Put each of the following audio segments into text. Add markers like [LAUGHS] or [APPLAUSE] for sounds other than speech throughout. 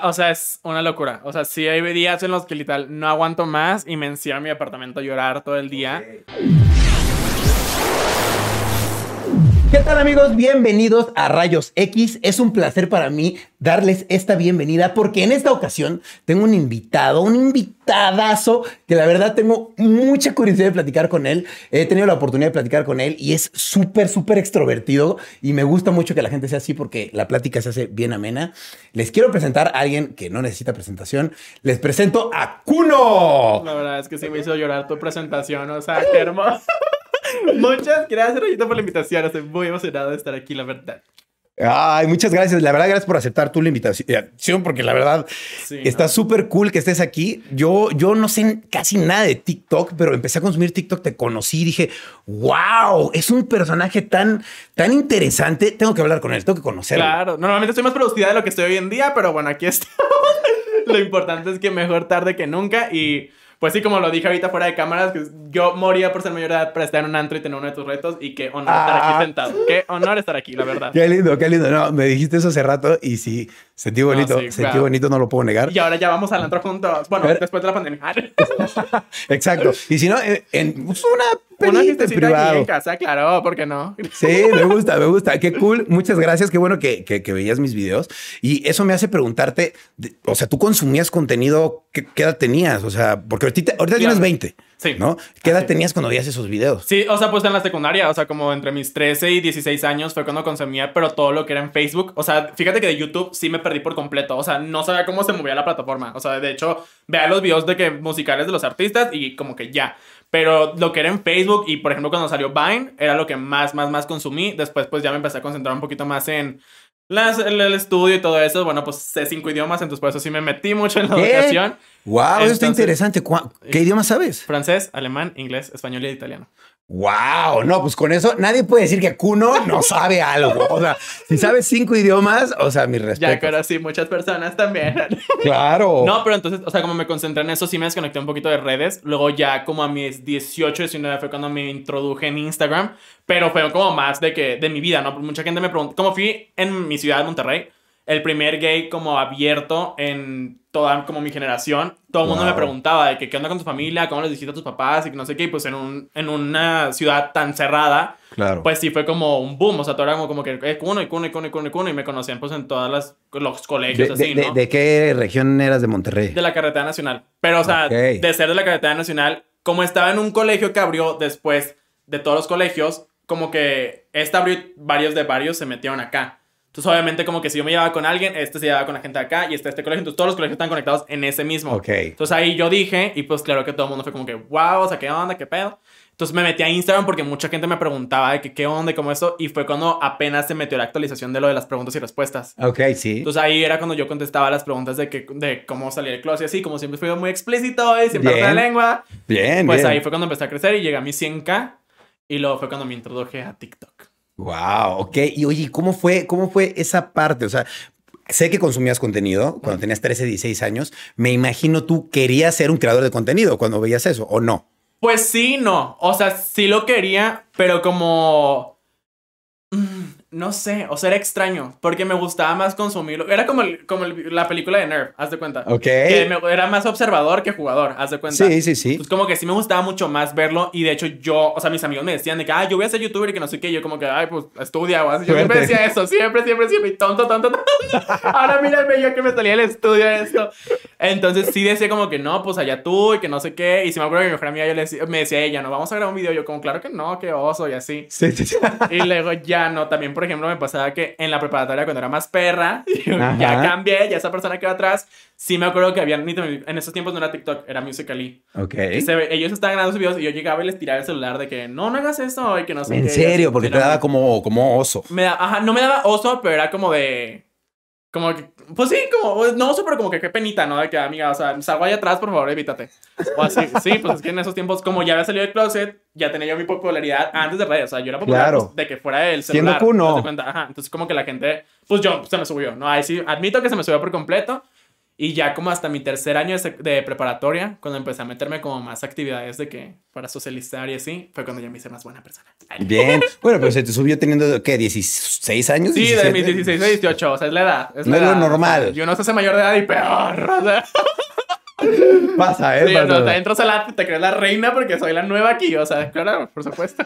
O sea, es una locura. O sea, sí hay días en los que literal no aguanto más y me encierro en mi apartamento a llorar todo el día. ¿Qué tal amigos? Bienvenidos a Rayos X. Es un placer para mí darles esta bienvenida porque en esta ocasión tengo un invitado, un invitadazo que la verdad tengo mucha curiosidad de platicar con él. He tenido la oportunidad de platicar con él y es súper, súper extrovertido y me gusta mucho que la gente sea así porque la plática se hace bien amena. Les quiero presentar a alguien que no necesita presentación. Les presento a Kuno. La verdad es que sí me hizo llorar tu presentación. O sea, qué hermoso. [LAUGHS] Muchas gracias, Rayito, por la invitación. Estoy muy emocionado de estar aquí, la verdad. Ay, muchas gracias. La verdad, gracias por aceptar tú la invitación, porque la verdad Sí, está no. súper cool que estés aquí. Yo, yo no sé casi nada de TikTok, pero empecé a consumir TikTok, te conocí y dije, wow, es un personaje tan, tan interesante. Tengo que hablar con él, tengo que conocerlo. Claro, normalmente estoy más producida de lo que estoy hoy en día, pero bueno, aquí [LAUGHS] estamos. lo importante es que mejor tarde que nunca y pues sí, como lo dije ahorita fuera de cámaras, que yo moría por ser mayor de edad para estar en un antro y tener uno de tus retos y qué honor estar Ah. aquí sentado. Qué honor estar aquí, la verdad. [LAUGHS] Qué lindo, qué lindo. No, me dijiste eso hace rato y sí, sentí bonito, sí, sentí claro. bonito, no lo puedo negar. Y ahora ya vamos al antro juntos. Bueno, después de la pandemia. [LAUGHS] Exacto. Y si no, en, en pues, una Una fiestecita aquí privado. en casa, claro, ¿por qué no? Sí, me gusta, me gusta. Qué cool. Muchas gracias. Qué bueno que, que- que veías mis videos. Y eso me hace preguntarte, de- o sea, tú consumías contenido, ¿qué, qué edad tenías? O sea, porque ahorita, ahorita tienes Claro. 20, Sí. ¿no? ¿Qué edad Así. tenías cuando veías esos videos? Sí, o sea, pues en la secundaria, o sea, como entre mis 13 y 16 años fue cuando consumía, pero todo lo que era en Facebook. O sea, fíjate que de YouTube sí me perdí por completo. O sea, no sabía cómo se movía la plataforma. O sea, de hecho, veía los videos de que musicales de los artistas y como que ya. Pero lo que era en Facebook y, por ejemplo, cuando salió Vine, era lo que más, más, más consumí. Después, pues ya me empecé a concentrar un poquito más en las, el, el estudio y todo eso. Bueno, pues sé cinco idiomas, entonces por eso sí me metí mucho en la ¿Qué? educación. Wow, eso está Entonces- interesante. ¿Cuá- ¿Qué idioma sabes? Francés, alemán, inglés, español y italiano. Wow, no, pues con eso nadie puede decir que Kuno no sabe algo. O sea, si sabes cinco idiomas, o sea, mi Ya respeto. conocí muchas personas también. [LAUGHS] Claro. No, pero entonces, o sea, como me concentré en eso, sí me desconecté un poquito de redes. Luego ya como a mis 18, 19 fue cuando me introduje en Instagram. Pero fue como más de que, de mi vida, ¿no? Mucha gente me preguntó, como fui en mi ciudad de Monterrey, el primer gay como abierto en toda como mi generación, todo el mundo Wow. me preguntaba de que qué onda con tu familia, cómo les dijiste a tus papás y que no sé qué, y pues en, un, en una ciudad tan cerrada, Claro. pues sí fue como un boom, o sea, todo era como, como que, eh, cuno y cuno y cuno y cuno y cuno, y me conocían pues en todas las, los colegios de, así, de- ¿no? de qué región eras de Monterrey? De la carretera nacional. Pero, o sea, Ok. de ser de la carretera nacional, como estaba en un colegio que abrió después de todos los colegios, como que esta abrió varios de varios se metieron acá. Entonces, obviamente, como que si yo me llevaba con alguien, este se llevaba con la gente de acá y este este colegio. Entonces, todos los colegios están conectados en ese mismo. Ok. Entonces, ahí yo dije, y pues claro que todo el mundo fue como que, wow, o sea, ¿qué onda? ¿Qué pedo? Entonces me metí a Instagram porque mucha gente me preguntaba de que qué onda y cómo eso. Y fue cuando apenas se metió la actualización de lo de las preguntas y respuestas. Ok, sí. Entonces ahí era cuando yo contestaba las preguntas de, que, de cómo salir del closet y así, como siempre fui muy explícito y siempre la lengua. bien, Pues bien. ahí fue cuando empecé a crecer y llegué a mis 100k y luego fue cuando me introduje a TikTok. Wow, ok. Y oye, ¿cómo fue, ¿cómo fue esa parte? O sea, sé que consumías contenido cuando tenías 13, 16 años. Me imagino tú querías ser un creador de contenido cuando veías eso, ¿o no? Pues sí, no. O sea, sí lo quería, pero como... No sé, o sea, era extraño, porque me gustaba más consumirlo. Era como, el- como el- la película de Nerf, haz de cuenta. Ok. Que me- era más observador que jugador, haz de cuenta. Sí, sí, sí. Pues como que sí me gustaba mucho más verlo y de hecho yo, o sea, mis amigos me decían de que, ay, yo voy a ser youtuber y que no sé qué, yo como que, ay, pues estudia o así. Yo siempre decía eso, siempre, siempre, siempre, y tonto, tonto, tonto. [LAUGHS] Ahora mírame yo que me salía el estudio de esto. Entonces sí decía como que no, pues allá tú y que no sé qué. Y si me acuerdo que mi mejor amiga yo le decía, me decía ella, no, vamos a grabar un video. Yo como, claro que no, qué oso y así. Sí, sí, sí. Y luego ya no, también por ejemplo me pasaba que en la preparatoria cuando era más perra, [LAUGHS] ya cambié, ya esa persona que va atrás, sí me acuerdo que había, en esos tiempos no era TikTok, era Musical.ly. Ok. Se ellos estaban grabando sus videos y yo llegaba y les tiraba el celular de que no, no hagas esto y que no sé En qué. serio, porque te daba como, como oso. Me da- ajá, no me daba oso, pero era como de... Como que, pues sí, como, no oso, pero como que qué penita, ¿no? De que, amiga, o sea, salgo allá atrás, por favor, evítate. O así, sí, pues es que en esos tiempos, como ya había salido del closet, ya tenía yo mi popularidad antes de redes, o sea, yo era popular Claro. pues, de que fuera el Siendo celular. Kuno. ¿te das cuenta? Ajá, entonces como que la gente, pues yo, se me subió, ¿no? Ahí sí, admito que se me subió por completo. Y ya como hasta mi tercer año de, de preparatoria, cuando empecé a meterme como más actividades de que para socializar y así, fue cuando ya me hice más buena persona. [LAUGHS] Bien. Bueno, pero se te subió teniendo, ¿qué? ¿16 años? Sí, de 17? mis 16 a 18, o sea, es la edad. Es No la es lo edad. normal. Yo no sé ser mayor de edad y peor. O sea, [LAUGHS] Pasa, ¿eh? sí, Pasa. no, te entras a la, te crees la reina porque soy la nueva aquí, o sea, claro, por supuesto.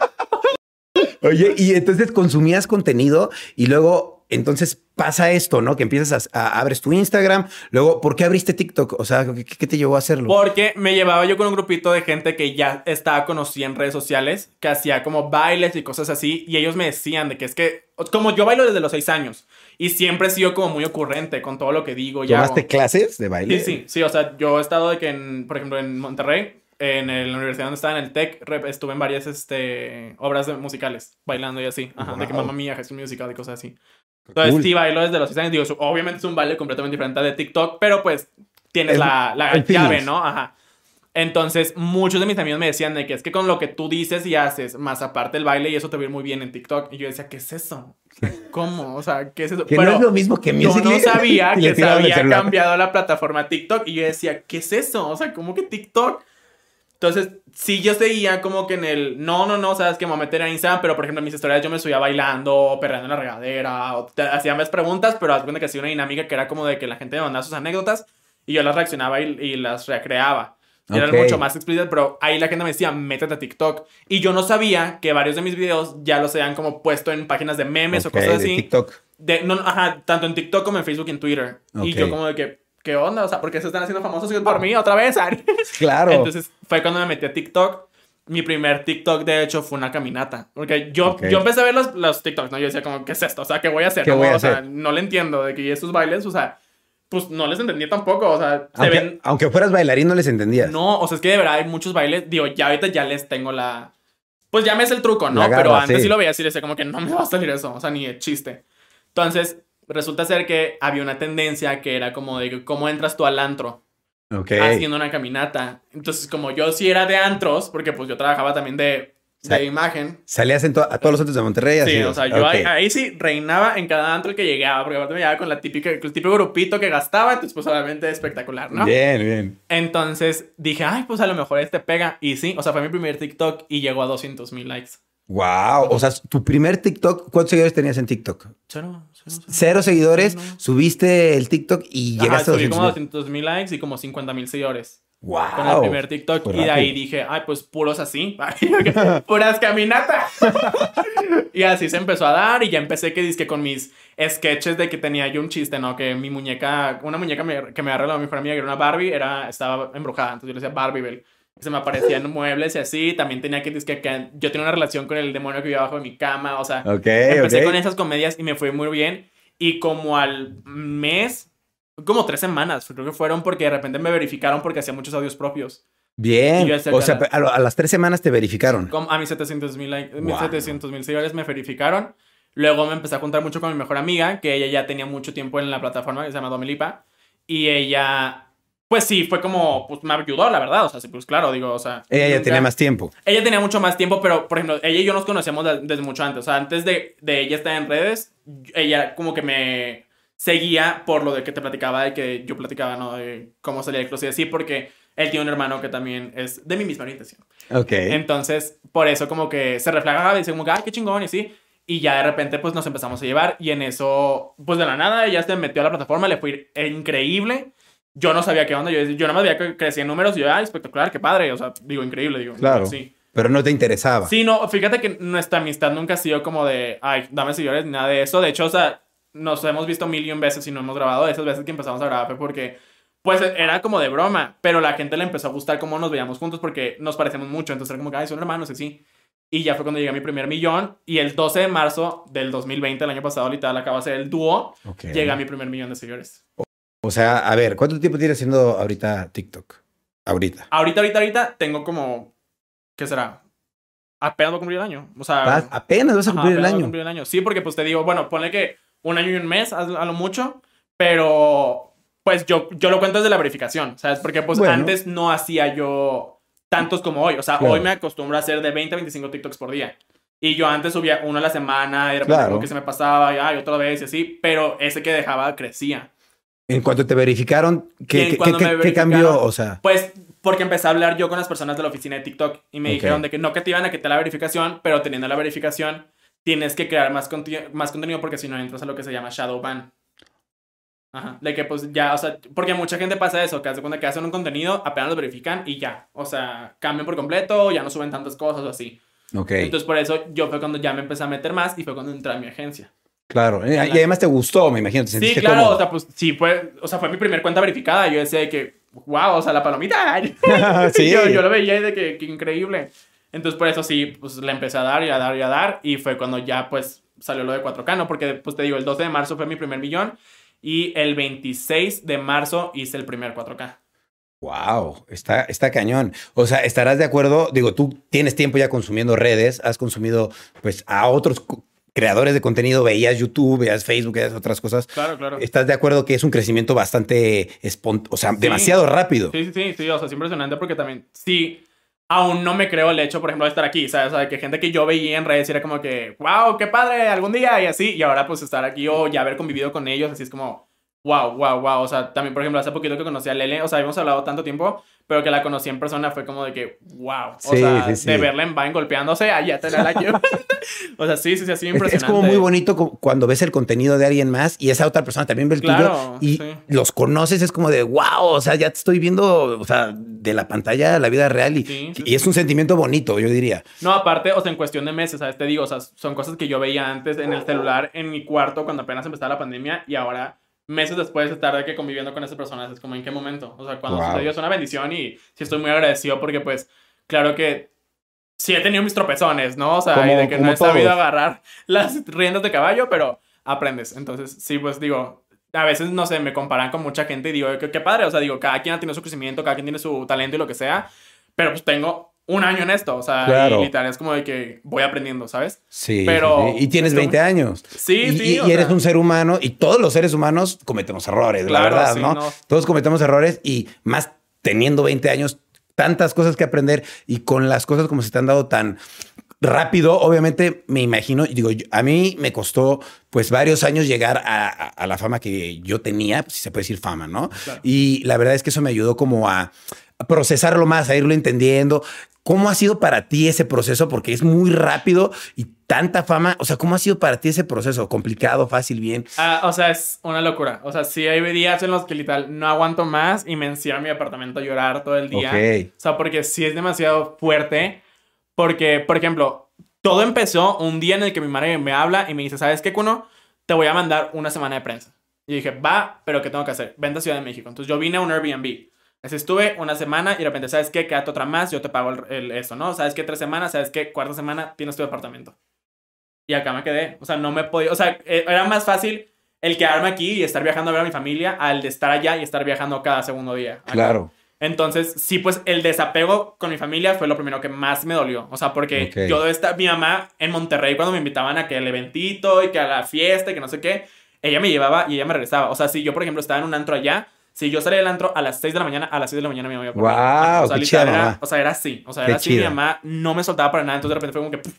[LAUGHS] Oye, y entonces consumías contenido y luego, entonces pasa esto, ¿no? Que empiezas a, a- abres tu Instagram, luego, ¿por qué abriste TikTok? O sea, ¿qué, qué te llevó a hacerlo? Porque me llevaba yo con un grupito de gente que ya estaba conocida en redes sociales, que hacía como bailes y cosas así, y ellos me decían de que es que, como yo bailo desde los seis años, y siempre he sido como muy ocurrente con todo lo que digo. ¿Tomaste clases de baile? Sí, sí, sí, o sea, yo he estado de que, en, por ejemplo, en Monterrey, en el- la universidad donde estaba, en el TEC, estuve en varias este, obras de- musicales, bailando y así, Ajá, de que mamá mía, Jesús Musical y cosas así. Entonces, Cool. sí, bailo desde los 6 años. Digo, obviamente es un baile completamente diferente al de TikTok, pero pues tienes El- la, la llave. ¿no? Ajá. Entonces, muchos de mis amigos me decían de que es que con lo que tú dices y haces, más aparte el baile, y eso te va a ir muy bien en TikTok. Y yo decía, ¿qué es eso? ¿Cómo? O sea, ¿qué es eso? Que no es lo mismo que yo Musical.ly. no sabía [LAUGHS] que se había cambiado la plataforma TikTok. Y yo decía, ¿qué es eso? O sea, ¿cómo que TikTok? Entonces, sí, yo seguía como que en el. No, no, no, sabes que me voy a meter a Instagram, pero por ejemplo, en mis historias yo me subía bailando, perreando en la regadera, o te hacía más preguntas, pero haz cuenta que hacía una dinámica que era como de que la gente me mandaba sus anécdotas y yo las reaccionaba y, y las recreaba. Y. Eran mucho más explícitas, pero ahí la gente me decía, métete a TikTok. Y yo no sabía que varios de mis videos ya los habían como puesto en páginas de memes o cosas de así. TikTok. De, no, ajá, tanto en TikTok como en Facebook y en Twitter. Y yo como de que, ¿qué onda? O sea, ¿por qué se están haciendo famosos por mí otra vez? [LAUGHS] Claro. Entonces fue cuando me metí a TikTok. Mi primer TikTok, de hecho, fue una caminata. Porque yo, Ok. yo empecé a ver los, los TikToks, ¿no? Yo decía como, ¿qué es esto? O sea, ¿qué voy a hacer? ¿Qué No, voy a o sea, no le entiendo de que esos bailes, o sea, pues no les entendía tampoco. O sea, se aunque, ven... aunque fueras bailarín, no les entendías. No, o sea, es que de verdad hay muchos bailes. Digo, ya ahorita ya les tengo la... Pues ya me es el truco, ¿no? Garra, Pero antes sí. sí. lo veía así, decía como que no me va a salir eso. O sea, ni de chiste. Entonces, resulta ser que había una tendencia que era como de cómo entras tú al antro Ok. haciendo una caminata. Entonces, como yo sí era de antros, porque pues yo trabajaba también de, de Sí. imagen. Salías en to- a todos los otros de Monterrey. Sí, así. o sea, yo Ok. ahí, ahí sí reinaba en cada antro que llegaba, porque aparte me llegaba con la típica, el típico grupito que gastaba, entonces pues obviamente espectacular, ¿no? Bien, bien. Entonces dije, ay, pues a lo mejor este pega. Y sí, o sea, fue mi primer TikTok y llegó a 200 mil likes. Wow. O sea, tu primer TikTok, ¿cuántos seguidores tenías en TikTok? Cero, cero, cero. Cero seguidores, No. subiste el TikTok y Ajá, llegaste a subí 200 como mil. 200 mil likes y como 50 mil seguidores. Wow. con el primer TikTok. Y de ahí dije, ay, pues puros así. [LAUGHS] [LAUGHS] Puras caminatas. [LAUGHS] y así se empezó a dar. Y ya empecé que dizque con mis sketches de que tenía yo un chiste, ¿no? Que mi muñeca, una muñeca me- que me arregló mi mejor amiga, que era una Barbie, era, estaba embrujada. Entonces yo le decía Barbie Se me aparecían muebles y así. También tenía que decir que yo tenía una relación con el demonio que vivía abajo de mi cama. O sea, Ok, empecé ok. con esas comedias y me fue muy bien. Y como al mes, como tres semanas, creo que fueron porque de repente me verificaron porque hacía muchos audios propios. Bien. O que sea, a, lo- a las tres semanas te verificaron. Como a mis 700 mil Wow. seguidores me verificaron. Luego me empecé a juntar mucho con mi mejor amiga, que ella ya tenía mucho tiempo en la plataforma, que se llama Domilipa. Y ella, pues sí, fue como, pues me ayudó, la verdad. O sea, sí, pues claro, digo, o sea. Ella ya tenía más tiempo. Ella tenía mucho más tiempo, pero por ejemplo, ella y yo nos conocíamos de- desde mucho antes. O sea, antes de, de ella estar en redes, ella como que me seguía por lo de que te platicaba, de que yo platicaba, ¿no? De cómo salía del closet y así, porque él tiene un hermano que también es de mi misma orientación. Ok. Entonces, por eso como que se reflejaba y dice como que, ay, qué chingón y así. Y ya de repente pues nos empezamos a llevar y en eso, pues de la nada, ella se metió a la plataforma, le fue increíble. Yo no sabía qué onda, yo, yo nada más veía que crecía en números y yo, ay, espectacular, qué padre, o sea, digo, increíble, digo. Claro. Sí. Pero no te interesaba. Sí, no, fíjate que nuestra amistad nunca ha sido como de, ay, dame seguidores, nada de eso. De hecho, o sea, nos hemos visto mil y un veces y no hemos grabado. Esas veces que empezamos a grabar fue porque, pues, era como de broma. Pero la gente le empezó a gustar cómo nos veíamos juntos porque nos parecemos mucho. Entonces era como que, ay, son hermanos, y así. Y ya fue cuando llegué a mi primer millón. Y el 12 de marzo del 2020, el año pasado, literal, acaba de ser el dúo. Ok. Llega a mi primer millón de seguidores. O sea, a ver, ¿cuánto tiempo tienes haciendo ahorita TikTok? Ahorita. Ahorita, ahorita, ahorita tengo como, ¿qué será? Apenas voy a cumplir el año. O sea, Vas- apenas vas a Ajá, cumplir el apenas voy a año. cumplir el año. Sí, porque pues te digo, bueno, ponle que un año y un mes a, a lo mucho, pero pues yo, yo lo cuento desde la verificación, ¿sabes? Porque pues Bueno. antes no hacía yo tantos como hoy. O sea, Claro. hoy me acostumbro a hacer de 20 a 25 TikToks por día. Y yo antes subía uno a la semana y de repente Claro. como que se me pasaba y ay, otra vez y así, pero ese que dejaba crecía. En cuanto te verificaron, ¿qué, qué- qué- qué cambió? O sea, Pues porque empecé a hablar yo con las personas de la oficina de TikTok y me Ok. dijeron de que no que te iban a quitar la verificación, pero teniendo la verificación tienes que crear más, más contenido porque si no entras a lo que se llama shadow ban. Ajá, de que pues ya, o sea, porque mucha gente pasa eso, que hace cuando que hacen un contenido, apenas lo verifican y ya, o sea, cambian por completo, ya no suben tantas cosas o así. ok, Entonces por eso yo fue cuando ya me empecé a meter más y fue cuando entré a mi agencia. Claro. Y además te gustó, me imagino. Te Sí, claro, cómodo. o sea, pues sí fue, o sea, fue mi primer cuenta verificada. Yo decía de que, wow, o sea, la palomita. [LAUGHS] [LAUGHS] Sí. yo, yo lo veía y de que, que increíble. Entonces, por eso sí, pues le empecé a dar y a dar y a dar. Y fue cuando ya, pues, salió lo de 4K, ¿no? Porque, pues te digo, el 12 de marzo fue mi primer millón. Y el 26 de marzo hice el primer 4K. Wow, está, está cañón. O sea, estarás de acuerdo. Digo, tú tienes tiempo ya consumiendo redes, has consumido pues a otros creadores de contenido, veías YouTube, veías Facebook, veías otras cosas. Claro, claro. ¿Estás de acuerdo que es un crecimiento bastante espont o sea, demasiado rápido? Sí, sí, sí, sí, o sea, es impresionante porque también, sí, aún no me creo el hecho, por ejemplo, de estar aquí, ¿sabes? O sea, que gente que yo veía en redes era como que, wow, qué padre, algún día y así, y ahora pues estar aquí o ya haber convivido con ellos, así es como, wow, wow, wow, o sea, también, por ejemplo, hace poquito que conocí a Lele, o sea, habíamos hablado tanto tiempo, pero que la conocí en persona fue como de que, wow, o Sí, sea, sí, sí. de verla en Vine golpeándose, allá tenerla aquí. o sea, sí, sí, sí, así Es, impresionante. es como muy bonito cuando ves el contenido de alguien más y esa otra persona también ve el Claro, tuyo y los conoces, es como de wow, o sea, ya te estoy viendo, o sea, de la pantalla a la vida real y es un sentimiento bonito, yo diría. No, aparte, o sea, en cuestión de meses, ¿sabes? Te digo, o sea, son cosas que yo veía antes en el celular, en mi cuarto, cuando apenas empezaba la pandemia, y ahora, meses después de estar de que conviviendo con esas personas, es como, ¿en qué momento? O sea, cuando Wow. sucedió es una bendición y sí estoy muy agradecido porque, pues, claro que sí he tenido mis tropezones, ¿no? O sea, Como- y de que no he sabido agarrar [LAUGHS] las riendas de caballo, pero aprendes. Entonces, sí, pues digo, a veces, no sé, me comparan con mucha gente y digo, qué, qué padre, o sea, digo, cada quien ha tenido su crecimiento, cada quien tiene su talento y lo que sea, pero pues tengo un año en esto, o sea, Claro. y literal es como de que voy aprendiendo, ¿sabes? Sí, Pero- sí, y tienes pero- 20 años. Sí, y, sí, y- eres sea. un ser humano y todos los seres humanos cometemos errores, la verdad, sí, ¿no? no. Todos cometemos errores y más teniendo 20 años, tantas cosas que aprender y con las cosas como se te han dado tan rápido, obviamente me imagino, y digo, a mí me costó pues varios años llegar a, a- a la fama que yo tenía, si se puede decir fama, ¿no? Claro. Y la verdad es que eso me ayudó como a procesarlo más, a irlo entendiendo. ¿Cómo ha sido para ti ese proceso? Porque es muy rápido y tanta fama. O sea, ¿cómo ha sido para ti ese proceso? ¿Complicado, fácil, bien? Ah, o sea, es una locura. O sea, sí hay días en los que literal no aguanto más y me encierro en mi apartamento a llorar todo el día. Ok. O sea, porque sí es demasiado fuerte. Porque, por ejemplo, todo empezó un día en el que mi madre me habla y me dice, ¿sabes qué, Kuno? Te voy a mandar una semana de prensa. Y dije, va, pero ¿qué tengo que hacer? Vente a Ciudad de México. Entonces yo vine a un Airbnb. Así estuve una semana y de repente, ¿sabes qué? Quédate otra más, yo te pago el, el- eso, ¿no? ¿Sabes qué? Tres semanas, ¿sabes qué? Cuarta semana tienes tu departamento. Y acá me quedé. O sea, no me podía. O sea, eh, era más fácil el quedarme aquí y estar viajando a ver a mi familia al de estar allá y estar viajando cada segundo día. acá. Claro. Entonces, sí, pues el desapego con mi familia fue lo primero que más me dolió. O sea, porque yo estaba, mi mamá en Monterrey cuando me invitaban a que el eventito y que a la fiesta y que no sé qué, ella me llevaba y ella me regresaba. O sea, si yo, por ejemplo, estaba en un antro allá, si yo salía del antro a las 6 de la mañana, a las 6 de la mañana me iba por mí. Guau, o sea, qué chida era- mamá. O sea, era así. O sea, Qué era así. Mi chida. mamá no me soltaba para nada. Entonces, de repente fue como que...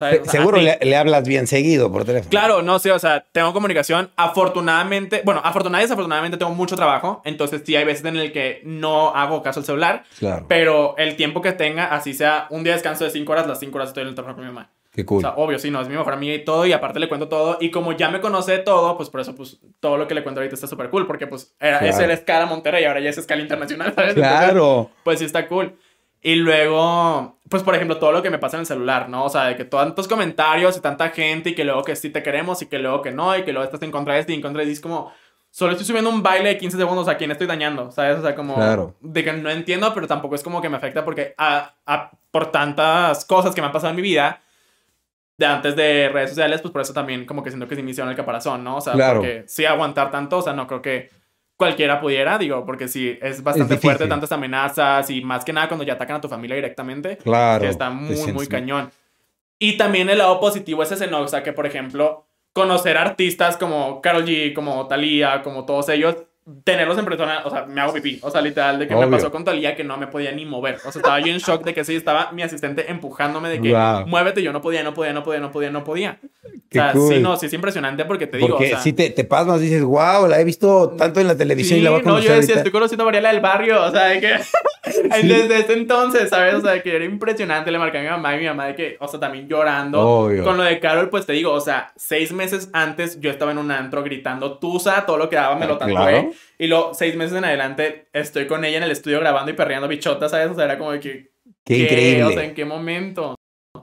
O sea, Seguro así. le, le hablas bien seguido por teléfono. Claro, no, sí, o sea, tengo comunicación. Afortunadamente, bueno, afortunadamente y desafortunadamente tengo mucho trabajo. Entonces, sí, hay veces en el que no hago caso al celular. Claro. Pero el tiempo que tenga, así sea un día de descanso de 5 horas, las 5 horas estoy en el teléfono con mi mamá. Qué O cool. sea, obvio, sí, no, es mi mejor amiga y todo, y aparte le cuento todo. Y como ya me conoce de todo, pues por eso, pues todo lo que le cuento ahorita está súper cool, porque pues era, Claro. ese era escala Monterrey, ahora ya es escala internacional, [LAUGHS] ¿sabes? Entonces, claro. pues sí está cool. Y luego, pues por ejemplo, todo lo que me pasa en el celular, ¿no? O sea, de que tantos comentarios y tanta gente y que luego que sí te queremos y que luego que no y que luego estás en contra de este y en contra de este, es como, solo estoy subiendo un baile de 15 segundos, ¿a quién estoy dañando? ¿Sabes? O sea, como, Claro. de que no entiendo, pero tampoco es como que me afecta porque a- a- por tantas cosas que me han pasado en mi vida, de antes de redes sociales, pues por eso también como que siento que es mi misión el caparazón, ¿no? O sea, Claro. porque sí aguantar tanto, o sea, no creo que cualquiera pudiera, digo, porque sí, es bastante fuerte tantas amenazas y más que nada cuando ya atacan a tu familia directamente, Claro. que está muy, muy cañón. Y también el lado positivo es ese, ¿no? O sea, que por ejemplo, conocer artistas como Karol G, como Thalía, como todos ellos, tenerlos en persona, o sea, me hago pipí. O sea, literal, de que Obvio. me pasó con Talía que no me podía ni mover. O sea, estaba yo en shock de que sí, estaba mi asistente empujándome de que muévete. Yo no podía, no podía, no podía, no podía, no podía. Qué o sea, cool. sí, no, sí es impresionante porque te digo, o sea, si te, te pasmas, dices, wow, la he visto tanto en la televisión y la voy a no, conocer yo decía, ahorita". estoy conociendo a Mariela del barrio, o sea, de que [LAUGHS] [LAUGHS] desde ese entonces, ¿sabes? O sea, que era impresionante, le marqué a mi mamá y mi mamá de que, o sea, también llorando. Obvio. Con lo de Carol, pues te digo, o sea, seis meses antes yo estaba en un antro gritando Tusa, todo lo que daba me lo Ah, tatué. claro. Y luego, seis meses en adelante, estoy con ella en el estudio grabando y perreando bichotas, ¿sabes? O sea, era como de que... Qué ¿qué? increíble. O sea, ¿en qué momento?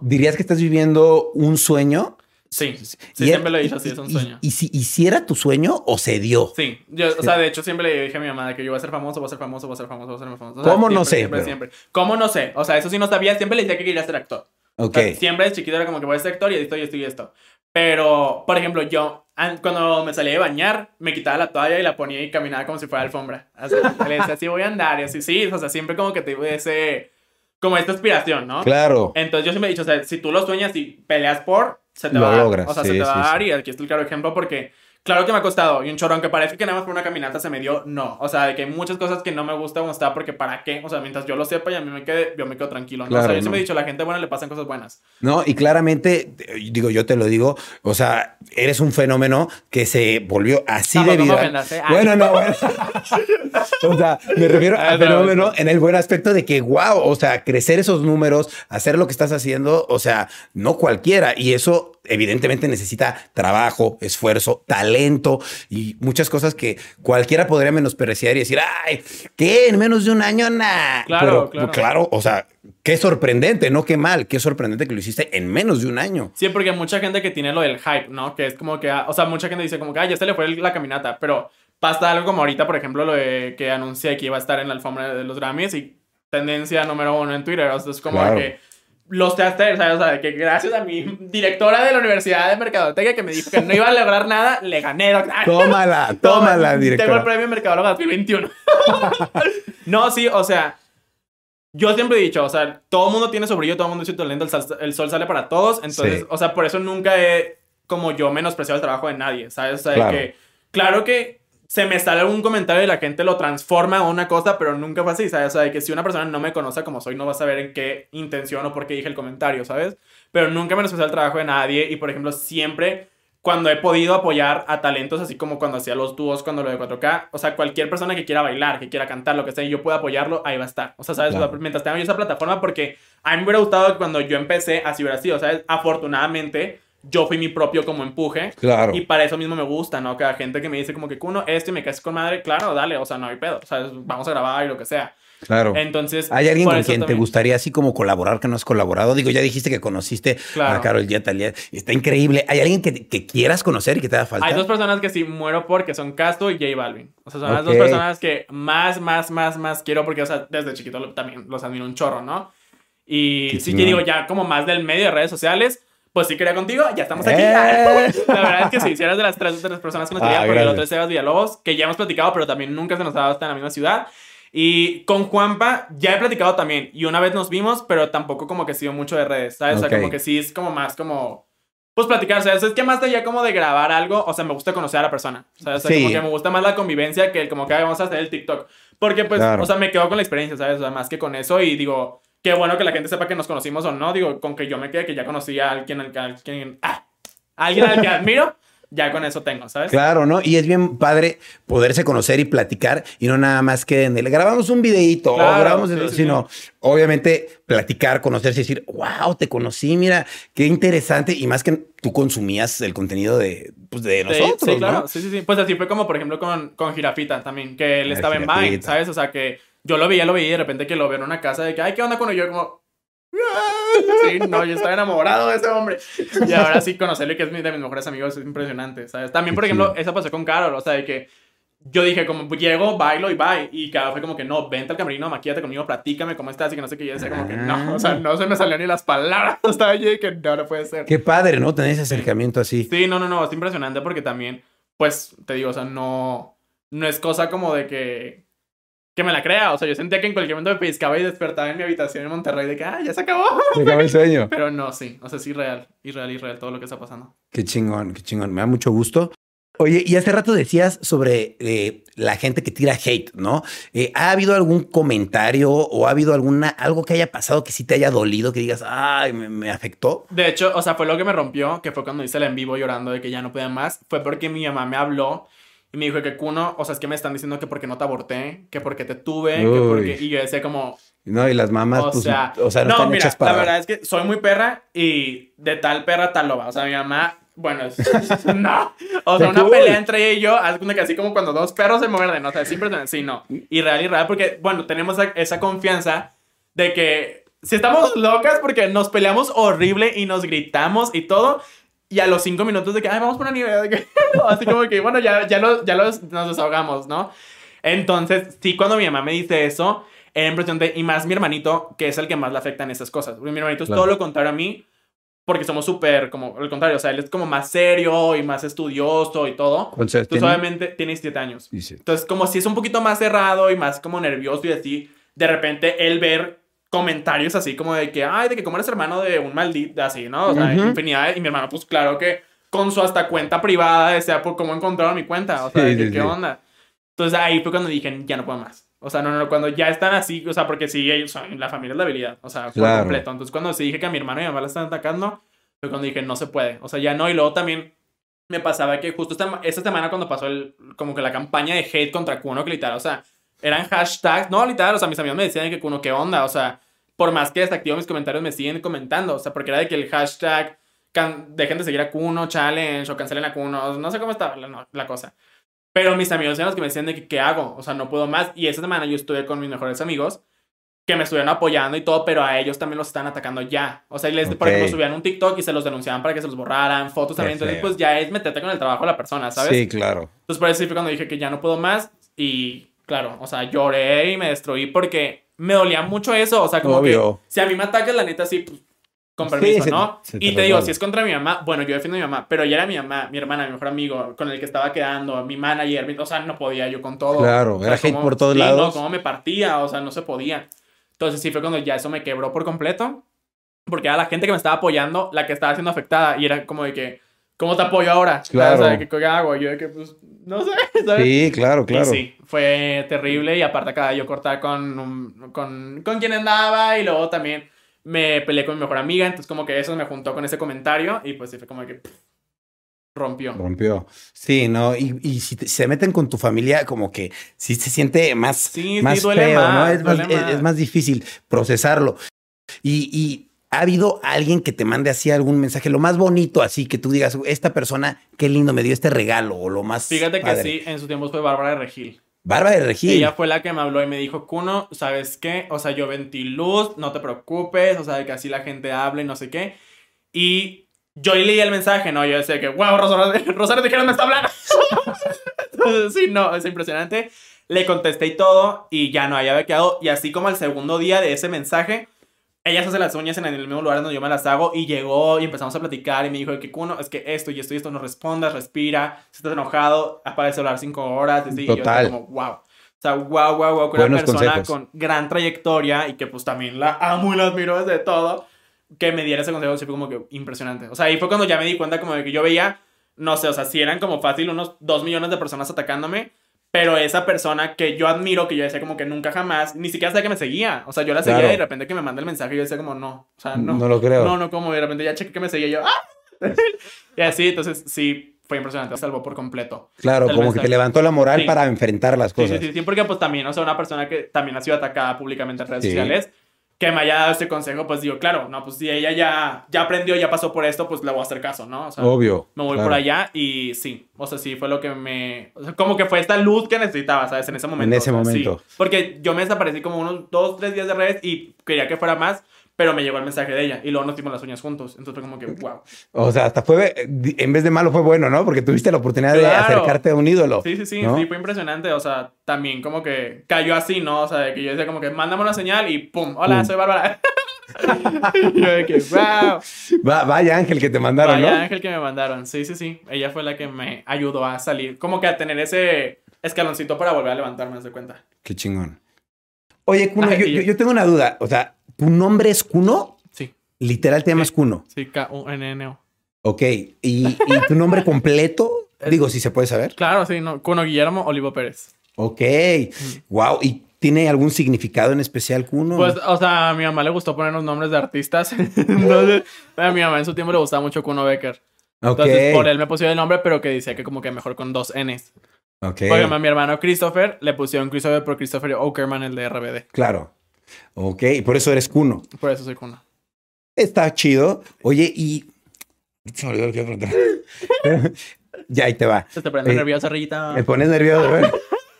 ¿Dirías que estás viviendo un sueño? Sí, sí, Y- siempre lo he dicho así, es un y- sueño. Y, si hiciera tu sueño o se dio? Sí, yo, o sea, de hecho siempre le dije a mi mamá de que yo voy a ser famoso, voy a ser famoso, voy a ser famoso, voy a ser famoso. O sea, ¿Cómo no siempre, sé, Siempre, pero- siempre. ¿Cómo no sé? O sea, eso sí no sabía, siempre le decía que quería ser actor. Ok. O sea, siempre de chiquito era como que voy a ser actor y esto y esto y esto. Pero, por ejemplo, yo an- cuando me salía de bañar, me quitaba la toalla y la ponía y caminaba como si fuera alfombra. Así, [LAUGHS] le decía, así voy a andar y así, sí, o sea, siempre como que tuve ese, como esta aspiración, ¿no? Claro. Entonces yo siempre he dicho, o sea, si tú lo sueñas y peleas por, se te Lo va a dar. O sea, sí, se te va sí, a dar sí. y aquí está el claro ejemplo porque, claro que me ha costado y un chorro, aunque parece que nada más por una caminata se me dio, no. O sea, de que hay muchas cosas que no me gusta está porque para qué, o sea, mientras yo lo sepa y a mí me quede, yo me quedo tranquilo, ¿no? o sea, yo siempre no. he dicho, a la gente buena le pasan cosas buenas. No, y claramente, digo, yo te lo digo, o sea, eres un fenómeno que se volvió así de me ofendas, ¿eh? Bueno, no, bueno. [LAUGHS] o sea, me refiero Ah, a otra vez. fenómeno en el buen aspecto de que, wow, o sea, crecer esos números, hacer lo que estás haciendo, o sea, no cualquiera. Y eso evidentemente necesita trabajo, esfuerzo, talento y muchas cosas que cualquiera podría menospreciar y decir, ay, ¿qué? En menos de un año, nada. Claro, claro. claro, o sea, qué sorprendente, no qué mal, qué sorprendente que lo hiciste en menos de un año. Sí, porque hay mucha gente que tiene lo del hype, ¿no? Que es como que, ah, o sea, mucha gente dice como que, ah, ya se le fue la caminata, pero pasa algo como ahorita, por ejemplo, lo de que anuncié que iba a estar en la alfombra de los Grammys y tendencia número uno en Twitter, o sea, es como Claro. que los teatros, ¿sabes? O sea, que gracias a mi directora de la Universidad de Mercadotecnia que me dijo que no iba a lograr nada, le gané. [LAUGHS] Tómala, tómala, Tengo el directora. premio Mercadóloga [LAUGHS] 2021. no, sí, o sea, yo siempre he dicho, o sea, todo el mundo tiene su brillo, todo el mundo tiene su talento, el, sal- el sol sale para todos. Entonces, Sí. o sea, por eso nunca he, como yo, menospreciado el trabajo de nadie, ¿sabes? O sea, Claro. que, claro que se me sale algún comentario y la gente lo transforma a una cosa, pero nunca fue así, ¿sabes? O sea, de que si una persona no me conoce como soy, no va a saber en qué intención o por qué dije el comentario, ¿sabes? Pero nunca he menospreciado el trabajo de nadie y, por ejemplo, siempre cuando he podido apoyar a talentos, así como cuando hacía los dúos, cuando lo de 4K, o sea, cualquier persona que quiera bailar, que quiera cantar, lo que sea, y yo pueda apoyarlo, ahí va a estar. O sea, ¿sabes? Claro. O sea, mientras tenga yo esa plataforma, porque a mí me hubiera gustado que cuando yo empecé, así hubiera sido, ¿sabes? Afortunadamente, yo fui mi propio como empuje. Claro. Y para eso mismo me gusta, ¿no? Que la gente que me dice como que, Kuno, esto y me caes con madre, claro, dale, o sea, no hay pedo, o sea, vamos a grabar y lo que sea. Claro. Entonces, ¿Hay alguien por con quien te también- gustaría así como colaborar que no has colaborado? Digo, ya dijiste que conociste a Claro. Carol G. Talía. Está increíble. ¿Hay alguien que, que quieras conocer y que te haga falta? Hay dos personas que sí muero porque son Casto y J Balvin. O sea, son las dos personas que más, más, más, más quiero porque, o sea, desde chiquito también los admiro un chorro, ¿no? Y Qué sí que digo, ya como más del medio de redes sociales, pues sí quería contigo, ya estamos aquí. ¡Eh! [LAUGHS] La verdad es que sí, si eres de las tres, de las personas que nos Ah, quería, porque el otro es Sebas Villalobos, que ya hemos platicado, pero también nunca se nos ha dado estar en la misma ciudad. Y con Juanpa ya he platicado también. Y una vez nos vimos, pero tampoco como que sido mucho de redes, ¿sabes? O sea, como que sí es como más como... Pues platicar, ¿sabes? Es que más allá como de grabar algo, o sea, me gusta conocer a la persona. ¿sabes? O sea, Sí. como que me gusta más la convivencia que el como que "Ay, vamos a hacer el TikTok. Porque pues, Claro. o sea, me quedo con la experiencia, ¿sabes? O sea, más que con eso y digo, qué bueno que la gente sepa que nos conocimos o no. Digo, con que yo me quede que ya conocí a alguien al que... Alguien, ah, alguien al que admiro, ya con eso tengo, ¿sabes? Claro, ¿no? Y es bien padre poderse conocer y platicar y no nada más que en el grabamos un videíto Claro, o grabamos, sí, el- sí, sino obviamente platicar, conocerse y decir, wow, te conocí, mira, qué interesante. Y más que tú consumías el contenido de, pues, de nosotros, sí, claro. Sí, sí, sí. Pues así fue como, por ejemplo, con, con Jirafita también, que él Ah, estaba en Vine. ¿sabes? O sea, que yo lo veía, lo veía y de repente que lo veo en una casa de que, ay, ¿qué onda con yo como... Sí, no, yo estaba enamorado de ese hombre. Y ahora sí, conocerle que es de mis mejores amigos es impresionante, ¿sabes? También, por ejemplo, eso pasó con Carol, o sea, de que yo dije, como, llego, bailo y bye. Y Carol fue como que, no, vente al camerino, maquíate conmigo, platícame cómo estás y que no sé qué. Y yo decía como que, no, o sea, no se me salían ni las palabras. [LAUGHS] Estaba allí que no, no puede ser. Qué padre, ¿no? Tener ese acercamiento así. Sí, no, no, no, es impresionante porque también, pues, te digo, o sea, no, no es cosa como de que, que me la crea, o sea, yo sentía que en cualquier momento me piscaba y despertaba en mi habitación en Monterrey de que, ah, ya se acabó. Se acabó el sueño. Pero no, sí, o sea, sí, real, irreal, irreal todo lo que está pasando. Qué chingón, qué chingón. Me da mucho gusto. Oye, y hace rato decías sobre eh, la gente que tira hate, ¿no? Eh, ¿Ha habido algún comentario o ha habido alguna algo que haya pasado que sí te haya dolido, que digas, ay, me, me afectó? De hecho, o sea, fue lo que me rompió, que fue cuando hice el en vivo llorando de que ya no podía más. Fue porque mi mamá me habló y me dijo que Kuno, o sea, es que me están diciendo que porque no te aborté, que porque te tuve, que Uy. porque... Y yo decía como, No, y las mamás, o pues, sea, o sea, no, no, están mira, hechas para. la verdad es que soy muy perra y de tal perra tal loba. O sea, mi mamá, bueno, es, [LAUGHS] no. O sea, una pelea entre ella y yo, que así como cuando dos perros se muerden, o sea, siempre sí, no. Y real y real, porque, bueno, tenemos esa confianza de que si estamos locas porque nos peleamos horrible y nos gritamos y todo. Y a los cinco minutos de que, ay, vamos por una nieve, [LAUGHS] así como que, bueno, ya, ya, lo- ya los- nos desahogamos, ¿no? Entonces, sí, cuando mi mamá me dice eso, era impresionante. Y más mi hermanito, que es el que más le afectan esas cosas. Porque mi hermanito Claro. es todo lo contrario a mí, porque somos súper, como, al contrario, o sea, él es como más serio y más estudioso y todo. ¿Cuántos años Entonces, tiene? obviamente, tiene 17 años. Dice. Entonces, como si es un poquito más cerrado y más como nervioso y así, de repente él ver comentarios así como de que, ay, de que como eres hermano de un maldito, así, ¿no? O sea, Ujú. infinidad. Y mi hermano, pues claro que con su hasta cuenta privada, decía, por cómo encontraron mi cuenta, o sea, Sí, de que, sí, ¿qué sí. onda? Entonces ahí fue cuando dije, ya no puedo más. O sea, no, no, cuando ya están así, o sea, porque sí, ellos son, la familia es la habilidad, o sea, por Claro. completo. Entonces cuando sí dije que a mi hermano y a mi mamá la están atacando, fue cuando dije, no se puede, o sea, ya no. Y luego también me pasaba que justo esta, esta semana cuando pasó el, como que la campaña de hate contra Kuno, que literal, o sea, eran hashtags, no, literal, o sea, mis amigos me decían que Kuno, ¿qué onda? O sea, por más que desactivo mis comentarios, me siguen comentando, o sea, porque era de que el hashtag, can- dejen de seguir a Kuno, challenge, o cancelen a Kuno, no sé cómo estaba la, no, la cosa. Pero mis amigos eran los que me decían de que, ¿qué hago? O sea, no puedo más. Y esa semana yo estuve con mis mejores amigos que me estuvieron apoyando y todo, pero a ellos también los están atacando ya. O sea, les, por Ok. ejemplo, subían un TikTok y se los denunciaban para que se los borraran, fotos también. Entonces, pues ya es meterte con el trabajo de la persona, ¿sabes? Sí, claro. Entonces, por eso sí fue cuando dije que ya no puedo más. Y claro, o sea, lloré y me destruí porque me dolía mucho eso. O sea, como Obvio. que si a mí me atacas, la neta, sí, pues, con Sí, permiso, se- ¿no? se te y te digo, si es contra mi mamá, bueno, yo defiendo a mi mamá, pero ya era mi mamá, mi hermana, mi mejor amigo, con el que estaba quedando, mi manager, mi- o sea, no podía yo con todo. Claro, O sea, era hate cómo- por todos sí, lados. No, cómo me partía, o sea, no se podía. Entonces sí fue cuando ya eso me quebró por completo, porque era la gente que me estaba apoyando la que estaba siendo afectada y era como de que, ¿cómo te apoyo ahora? Claro. O sea, que, ¿qué hago? Yo de que, pues, no sé, [LAUGHS] ¿sabes? Sí, claro, Y claro. sí, fue terrible y aparte acá yo cortar con, un- con, con quien andaba y luego también me peleé con mi mejor amiga, entonces como que eso me juntó con ese comentario y pues sí fue como que pff, rompió. Rompió. Sí, no, y, y si, te- se meten con tu familia, como que sí se siente más, Sí, más sí, duele feo, ¿no? más, Es más, duele es- más. es más difícil procesarlo. Y, y ha habido alguien que te mande así algún mensaje, lo más bonito, así que tú digas, esta persona, qué lindo me dio este regalo, o lo más. Fíjate que sí, en su tiempo fue Bárbara de Regil. Bárbara de Regil. Ella fue la que me habló y me dijo, Kuno, ¿sabes qué? O sea, yo ventí luz, no te preocupes, o sea, de que así la gente habla y no sé qué. Y yo leí el mensaje, ¿no? Yo decía que, wow, Rosario, Rosario [LAUGHS] Tijeras me está hablando. [LAUGHS] Sí, no, es impresionante. Le contesté y todo, y ya no había quedado. Y así como el segundo día de ese mensaje, ella se hace las uñas en el mismo lugar donde yo me las hago y llegó y empezamos a platicar y me dijo que Kuno, es que esto y esto y esto no respondas, respira, si estás enojado, apaga el celular cinco horas, y y yo Total. como, wow. O sea, wow, wow, wow, con una persona consejos. con gran trayectoria y que pues también la amo y la admiro desde todo, que me diera ese consejo, sí fue como que impresionante. O sea, ahí fue cuando ya me di cuenta como de que yo veía, no sé, o sea, si eran como fácil unos dos millones de personas atacándome, pero esa persona que yo admiro, que yo decía como que nunca jamás, ni siquiera sabía que me seguía. O sea, yo la seguía Claro. y de repente que me manda el mensaje yo decía como, no, o sea, no. No lo creo. No, no, como de repente ya chequé que me seguía y yo, ¡ah! [LAUGHS] y así, entonces sí, fue impresionante, salvó por completo. Claro, como que te levantó la moral Sí. para enfrentar las cosas. sí, sí, sí, porque pues también, o sea, una persona que también ha sido atacada públicamente en redes Sí. sociales, que me haya dado este consejo, pues digo, claro, no, pues si ella ya, ya aprendió, ya pasó por esto, pues le voy a hacer caso, ¿no? O sea, Obvio. me voy claro. por allá y sí, o sea, sí, fue lo que me... o sea, como que fue esta luz que necesitaba, ¿sabes? En ese momento. ese o sea, sí. momento. porque yo me desaparecí como unos dos, tres días de redes y quería que fuera más, pero me llegó el mensaje de ella y luego nos dimos las uñas juntos. Entonces fue como que, [LAUGHS] wow. O sea, hasta fue, en vez de malo fue bueno, ¿no? Porque tuviste la oportunidad de Claro. acercarte a un ídolo. Sí, sí, sí, ¿no? sí, fue impresionante. O sea, también como que cayó así, ¿no? O sea, de que yo decía como que mándame una señal y pum, hola, Pum. soy Bárbara. [LAUGHS] Y yo de que, wow. Va- vaya ángel que te mandaron, Vaya ¿no? ángel que me mandaron. Sí, sí, sí. Ella fue la que me ayudó a salir. Como que a tener ese escaloncito para volver a levantarme, de cuenta. Qué chingón. Oye, Kuno, Ay, yo, yo- yo tengo una duda. O sea, ¿tu nombre es Kuno? Sí, Literal te llamas Sí. Kuno. sí, K-U-N-N-O. Ok. ¿Y, y tu nombre completo? [LAUGHS] Digo, si se puede saber. Claro, sí, no. Cuno Guillermo Olivo Pérez. Ok. Wow. ¿Y tiene algún significado en especial, Cuno? Pues, o sea, a mi mamá le gustó poner los nombres de artistas. [LAUGHS] Entonces, a mi mamá en su tiempo le gustaba mucho Kuno Becker. Entonces, por él me pusieron el nombre, pero que dice que como que mejor con dos Ns. Ok. Porque a mi hermano Christopher le pusieron Christopher por Christopher Okerman, el de RBD. Claro. Ok. Y por eso eres Cuno. Por eso soy Kuno. Está chido. Oye, y. Se me olvidó lo que iba a preguntar. [LAUGHS] ya, ahí te va. Se te prende Eh, nerviosa, Rayita. Me pones nervioso.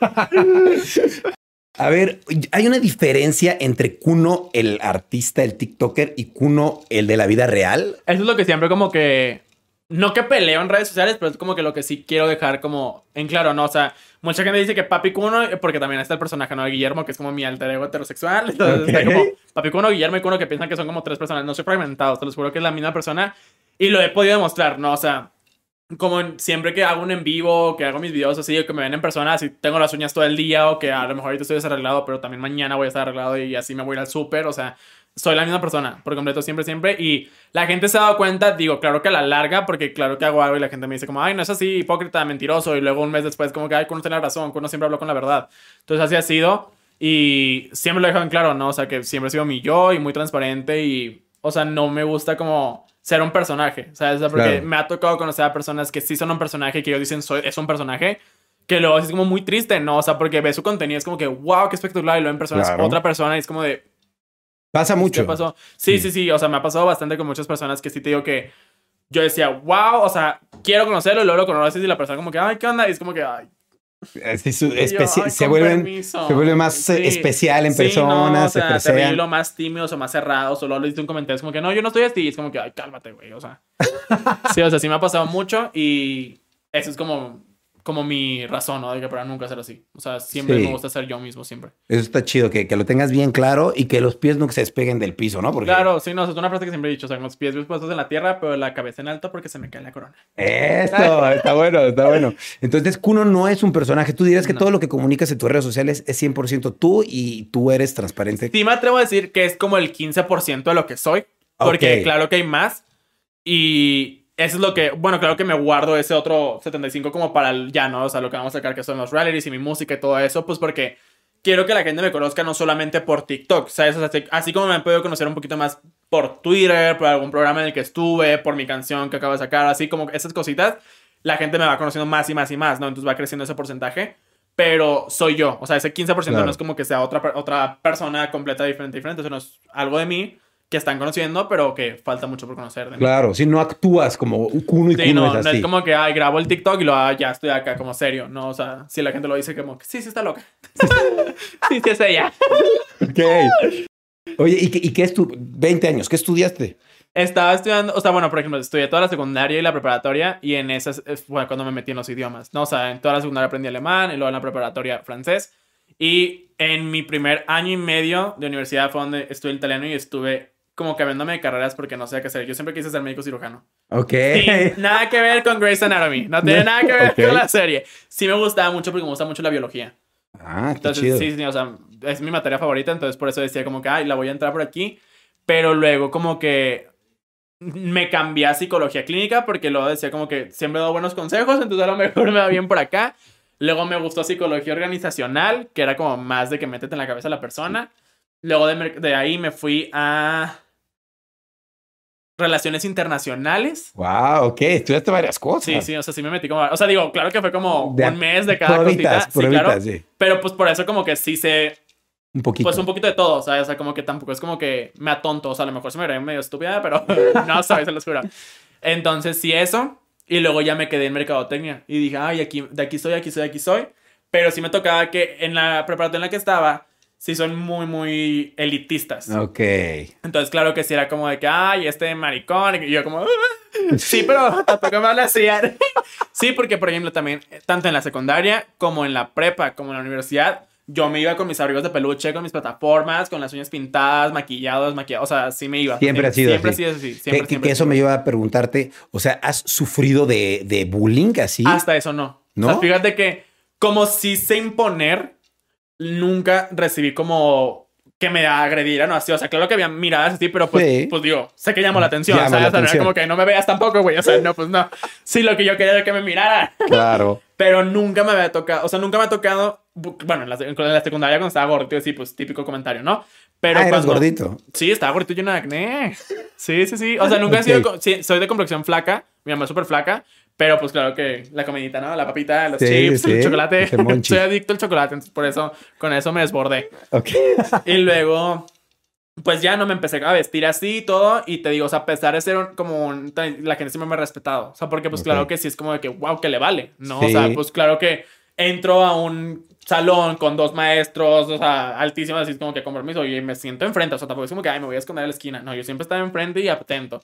[LAUGHS] A ver, hay una diferencia entre Kuno, el artista, el TikToker, y Kuno, el de la vida real. Eso es lo que siempre como que... No que peleo en redes sociales, pero es como que lo que sí quiero dejar como en claro, ¿no? O sea, mucha gente dice que Papi Kuno, eh, porque también está el personaje, ¿no? De Guillermo, que es como mi alter ego heterosexual. [LAUGHS] Entonces está como Papi Kuno, Guillermo y Kuno, que piensan que son como tres personas. No soy fragmentado, te los juro que es la misma persona. Y lo he podido demostrar, ¿no? O sea, como siempre que hago un en vivo, que hago mis videos así, o que me ven en persona, así tengo las uñas todo el día, o que a lo mejor ahorita estoy desarreglado, pero también mañana voy a estar arreglado y así me voy a ir al súper, o sea, soy la misma persona, por completo, siempre, siempre. Y la gente se ha dado cuenta, digo, claro que a la larga, porque claro que hago algo y la gente me dice como, ay, no es así, hipócrita, mentiroso, y luego un mes después como que, ay, uno tiene razón, uno siempre habló con la verdad. Entonces así ha sido, y siempre lo he dejado en claro, ¿no? O sea, que siempre he sido mi yo y muy transparente y, o sea, no me gusta como ser un personaje, ¿sabes? O sea, porque Claro. me ha tocado conocer a personas que sí son un personaje, que ellos dicen, soy, es un personaje, que luego es como muy triste, ¿no? O sea, porque ves su contenido, es como que, wow, qué espectacular, y luego en persona Claro. es otra persona y es como de, Pasa mucho. ¿Qué pasó? Sí, sí, sí. O sea, me ha pasado bastante con muchas personas que sí te digo que yo decía, wow, o sea, quiero conocerlo y luego lo conoces y la persona como que, ay, ¿qué onda? Y es como que, ay, sí, su- yo, "Ay, se, vuelven, permiso". se vuelve más eh, Sí. especial en Sí, persona, no, o se sea, presean. terrible, más tímidos o más cerrados, o luego le diste un comentario, es como que, no, yo no estoy así, y es como que, ay, cálmate, güey, o sea. [LAUGHS] sí, o sea, sí me ha pasado mucho y eso es como, como mi razón, ¿no? De que para nunca ser así. O sea, siempre Sí. me gusta ser yo mismo, siempre. Eso está chido, que, que lo tengas bien claro y que los pies no se despeguen del piso, ¿no? Porque Claro, sí, no, es una frase que siempre he dicho, o sea, con los pies bien puestos en la tierra, pero la cabeza en alto porque se me cae la corona. Esto, está bueno, está bueno. Entonces, Kuno no es un personaje. Tú dirías que No. todo lo que comunicas en tus redes sociales es 100% tú y tú eres transparente. Sí me atrevo a decir que es como el 15% de lo que soy. Porque Ok. claro que hay más. Y eso es lo que, bueno, claro que me guardo ese otro 75 como para el ya, ¿no? O sea, lo que vamos a sacar que son los realities y mi música y todo eso, pues porque quiero que la gente me conozca no solamente por TikTok, ¿sabes? O sea, así, así como me han podido conocer un poquito más por Twitter, por algún programa en el que estuve, por mi canción que acabo de sacar, así como esas cositas, la gente me va conociendo más y más y más, ¿no? Entonces va creciendo ese porcentaje. Pero soy yo. O sea, ese 15% Claro. no es como que sea otra, otra persona completa diferente, diferente. Eso no es algo de mí que están conociendo, pero que falta mucho por conocer de. Claro, si no actúas como Kuno y Sí, Kuno no, es no así. es como que, ay, grabo el TikTok y lo, ah, ya estoy acá como serio. No, o sea, si la gente lo dice como sí, sí está loca. [LAUGHS] sí, sí es ella. Ok. Oye, ¿y qué, y qué es tu 20 años? ¿Qué estudiaste? Estaba estudiando, o sea, bueno, por ejemplo, estudié toda la secundaria y la preparatoria y en esas, es, bueno, cuando me metí en los idiomas, ¿no? O sea, en toda la secundaria aprendí alemán y luego en la preparatoria francés. Y en mi primer año y medio de universidad fue donde estudié italiano y estuve como cambiándome de carreras porque no sé qué hacer. Yo siempre quise ser médico cirujano. Ok. Sí, nada que ver con Grey's Anatomy. No tiene nada que ver con la serie. Sí me gustaba mucho porque me gusta mucho la biología. Ah, qué Entonces, chido. sí, sí, o sea, es mi materia favorita, entonces por eso decía como que, ay, la voy a entrar por aquí, pero luego como que me cambié a psicología clínica porque luego decía como que siempre doy buenos consejos, entonces a lo mejor me va bien por acá. Luego me gustó psicología organizacional, que era como más de que métete en la cabeza a la persona. Luego de ahí me fui a relaciones internacionales. Wow, ok. Estudiaste varias cosas. Sí, sí, o sea, sí me metí como... O sea, digo, claro que fue como De un mes de cada Pruebitas, cosita. Sí, pruebitas, claro. sí. Pero pues por eso como que sí sé Un poquito. pues un poquito de todo, ¿sabes? O sea, como que tampoco es como que me atonto, o sea, a lo mejor se me veré medio estúpida, pero [LAUGHS] no, ¿sabes? Se los juro. Entonces, sí, eso. Y luego ya me quedé en mercadotecnia. Y dije, ay, aquí, de aquí soy, aquí soy, aquí soy. Pero sí me tocaba que en la preparatoria en la que estaba, sí son muy, muy elitistas. Ok. Entonces, claro que sí era como de que, ay, este maricón. Y yo como, "Ah". [LAUGHS] sí, pero tampoco me habla [LAUGHS] así. sí, porque, por ejemplo, también, eh, tanto en la secundaria como en la prepa, como en la universidad, yo me iba con mis abrigos de peluche, con mis plataformas, con las uñas pintadas, maquillados, maquillados. O sea, sí me iba. Siempre ha sido Siempre así. ha sido así. Siempre, que- siempre que eso me lleva a preguntarte, o sea, ¿has sufrido de, de bullying así? Hasta eso no. ¿No? O sea, fíjate que como si sé imponer, nunca recibí como que me agredieran o así. O sea, claro que había miradas así, pero pues, Sí. pues digo, sé que llamó la atención. Llama la O sea, era atención. como que no me veas tampoco, güey. O sea, no, pues no. Sí, lo que yo quería era que me miraran. Claro. [LAUGHS] Pero nunca me había tocado, o sea, nunca me ha tocado, bu- bueno, en la, en la secundaria cuando estaba gordito, sí, pues típico comentario, ¿no? Pero ah, eras cuando- gordito. Sí, estaba gordito y lleno de acné. Sí, sí, sí. O sea, nunca he sido, sí, soy de complexión flaca, mi mamá es súper flaca, pero pues claro que la comidita, ¿no? La papita, los Sí, chips, sí, el chocolate. [LAUGHS] soy adicto al chocolate, entonces por eso, con eso me desbordé. Ok. Y luego, pues ya no me empecé a vestir así y todo. Y te digo, o sea, a pesar de ser un- como un- la gente siempre me ha respetado. O sea, porque pues Ok. claro que sí es como de que, wow, que le vale, ¿no? Sí. O sea, pues claro que entro a un salón con dos maestros, o sea, altísimos, así como que con permiso, y me siento enfrente. O sea, tampoco es como que, ay, me voy a esconder a la esquina. No, yo siempre estaba enfrente y atento.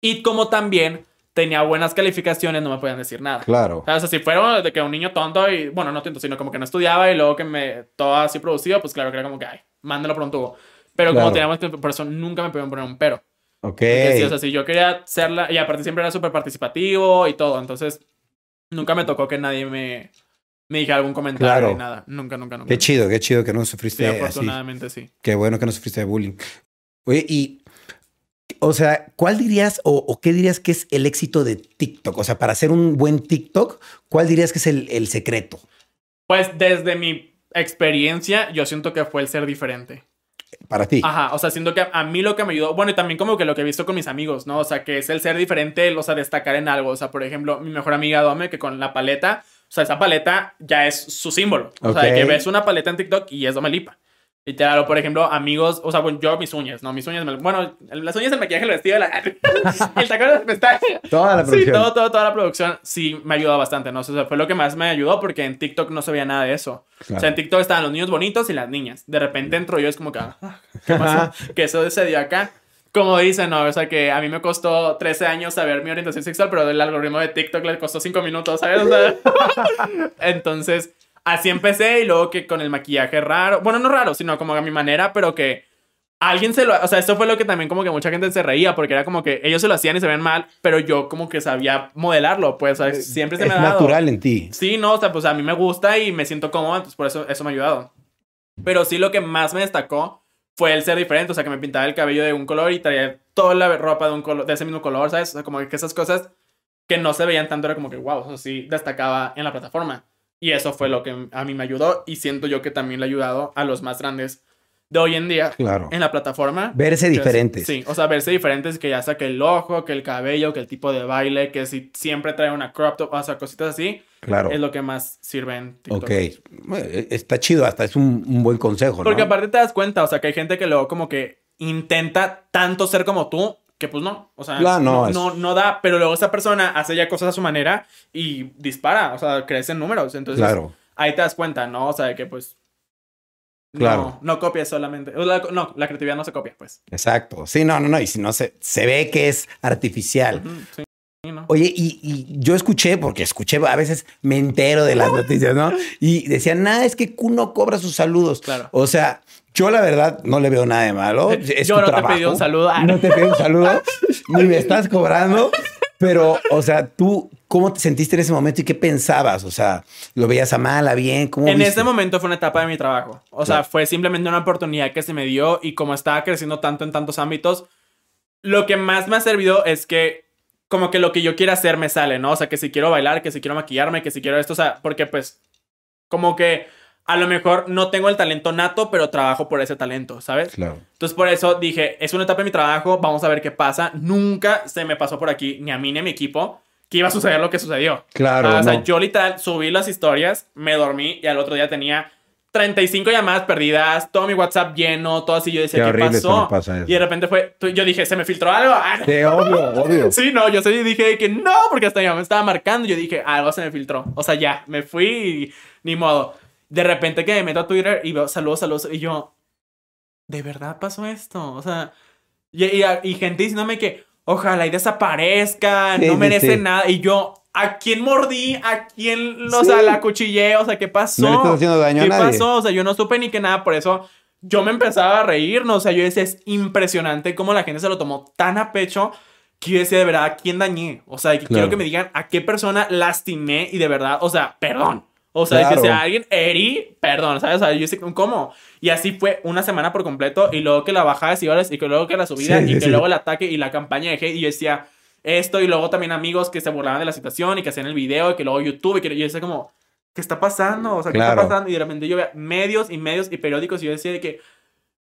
Y como también tenía buenas calificaciones, no me podían decir nada. Claro. O sea, si fuera de que un niño tonto y, bueno, no tonto, sino como que no estudiaba y luego que me todo así producido, pues claro que era como que, ay, mándalo por un tubo. Pero Claro. como teníamos que, por eso nunca me podían poner un pero. Ok. Sí, o sea, si yo quería ser la, y aparte siempre era súper participativo y todo, entonces nunca me tocó que nadie me, me dijera algún comentario Claro. ni nada. Nunca, nunca, nunca. Qué chido, qué chido que no Sí, sufriste así. afortunadamente sí. Qué bueno que no sufriste de bullying. Oye, y, o sea, ¿cuál dirías o, o qué dirías que es el éxito de TikTok? O sea, para hacer un buen TikTok, ¿cuál dirías que es el, el secreto? Pues desde mi experiencia, yo siento que fue el ser diferente. Para ti. Ajá, o sea, siento que a mí lo que me ayudó, bueno, y también como que lo que he visto con mis amigos, ¿no? O sea, que es el ser diferente, o sea, destacar en algo. O sea, por ejemplo, mi mejor amiga Dome, que con la paleta, o sea, esa paleta ya es su símbolo. O sea, de que ves una paleta en TikTok y es Dome Lipa. Literal, o por ejemplo, amigos, o sea, bueno, yo mis uñas, ¿no? Mis uñas, me- bueno, las uñas, el maquillaje, el vestido, la, [LAUGHS] el tacón de pestañas. Toda la Sí, producción. todo, todo, toda la producción sí me ayudó bastante, ¿no? O sea, fue lo que más me ayudó porque en TikTok no se veía nada de eso. Claro. O sea, en TikTok estaban los niños bonitos y las niñas. De repente entro yo, es como que, ah, ¿qué pasó? [LAUGHS] que eso se dio acá. Como dicen, ¿no? O sea, que a mí me costó 13 años saber mi orientación sexual, pero el algoritmo de TikTok le costó 5 minutos, ¿sabes? O sea, [LAUGHS] entonces, así empecé y luego que con el maquillaje raro, bueno, no raro, sino como a mi manera, pero que alguien se lo, o sea, esto fue lo que también como que mucha gente se reía, porque era como que ellos se lo hacían y se ven mal, pero yo como que sabía modelarlo, pues, o sea, siempre se es me ha dado. natural en ti. Sí, no, o sea, pues a mí me gusta y me siento cómodo, entonces por eso eso me ha ayudado. Pero sí lo que más me destacó fue el ser diferente, o sea, que me pintaba el cabello de un color y traía toda la ropa de un color, de ese mismo color, ¿sabes? O sea, como que esas cosas que no se veían tanto era como que, wow, eso sí destacaba en la plataforma. Y eso fue lo que a mí me ayudó y siento yo que también le ha ayudado a los más grandes de hoy en día Claro. en la plataforma. Verse diferentes. Sí, o sea, verse diferentes, que ya sea que el ojo, que el cabello, que el tipo de baile, que si siempre trae una crop top, o sea, cositas así, Claro. es lo que más sirve en TikTok. Ok. Bueno, Está chido, hasta es un, un buen consejo, ¿no? Porque aparte te das cuenta, o sea, que hay gente que luego como que intenta tanto ser como tú, que pues no, o sea, no, no, es- no, no da, pero luego esa persona hace ya cosas a su manera y dispara, o sea, crece en números, entonces Claro. ahí te das cuenta, ¿no? O sea, de que pues... Claro. No, no copias solamente. la- no, la creatividad no se copia, pues. Exacto. Sí, no, no, no. Y si no se, se ve que es artificial. Ujú, sí, sí, ¿no? Oye, y, y yo escuché, porque escuché, a veces me entero de las noticias, ¿no? Y decían, nada, es que Kuno cobra sus saludos. Claro. O sea, yo la verdad no le veo nada de malo. [LAUGHS] Es Yo tu no te trabajo. pedí un saludo. Ah, No te pedí un saludo, [LAUGHS] ni me estás cobrando. Pero, o sea, tú, ¿cómo te sentiste en ese momento y qué pensabas? O sea, ¿lo veías a mal, a bien? ¿Cómo En viste? ese momento fue una etapa de mi trabajo. O sea, Claro. fue simplemente una oportunidad que se me dio y como estaba creciendo tanto en tantos ámbitos, lo que más me ha servido es que como que lo que yo quiera hacer me sale, ¿no? O sea, que si quiero bailar, que si quiero maquillarme, que si quiero esto, o sea, porque pues como que a lo mejor no tengo el talento nato, pero trabajo por ese talento, ¿sabes? Claro. Entonces por eso dije, es una etapa de mi trabajo, vamos a ver qué pasa. Nunca se me pasó por aquí, ni a mí ni a mi equipo, que iba a suceder lo que sucedió. Claro, Ah, o sea, no. yo literal subí las historias, me dormí y al otro día tenía 35 llamadas perdidas, todo mi WhatsApp lleno, todo así. Yo decía, Qué ¿qué, horrible pasó? pasa. Y de repente fue, yo dije, ¿se me filtró algo? Ah, Sí, obvio, obvio. [LAUGHS] Sí, no, yo sí dije que no, porque hasta ya me estaba marcando. Yo dije, algo se me filtró. O sea, ya, me fui y ni modo. De repente que me meto a Twitter y veo saludos, saludos. Y yo, ¿de verdad pasó esto? O sea, y, y- y gente diciéndome que ojalá y desaparezca, Sí, no sí, merece sí. nada. Y yo, ¿a quién mordí? ¿A quién, o Sí. sea, la cuchillé? O sea, ¿qué pasó? No le estás haciendo daño a ¿Qué nadie. pasó? O sea, yo no supe ni que nada, por eso yo me empezaba a reír, ¿no? O sea, yo decía, es impresionante cómo la gente se lo tomó tan a pecho que yo decía, de verdad, ¿a quién dañé? O sea, que Claro. quiero que me digan a qué persona lastimé y de verdad, o sea, perdón. O sea, Claro. que si a alguien herí, perdón, ¿sabes? O sea, yo sé cómo. Y así fue una semana por completo. Y luego que la bajada de seguidores, y que luego que la subida, Sí, y sí, que sí. luego el ataque y la campaña de hate. Y yo decía esto, y luego también amigos que se burlaban de la situación y que hacían el video, y que luego YouTube, y que yo decía como, ¿qué está pasando? O sea, ¿qué Claro. está pasando? Y de repente yo veía medios y medios y periódicos, y yo decía de que.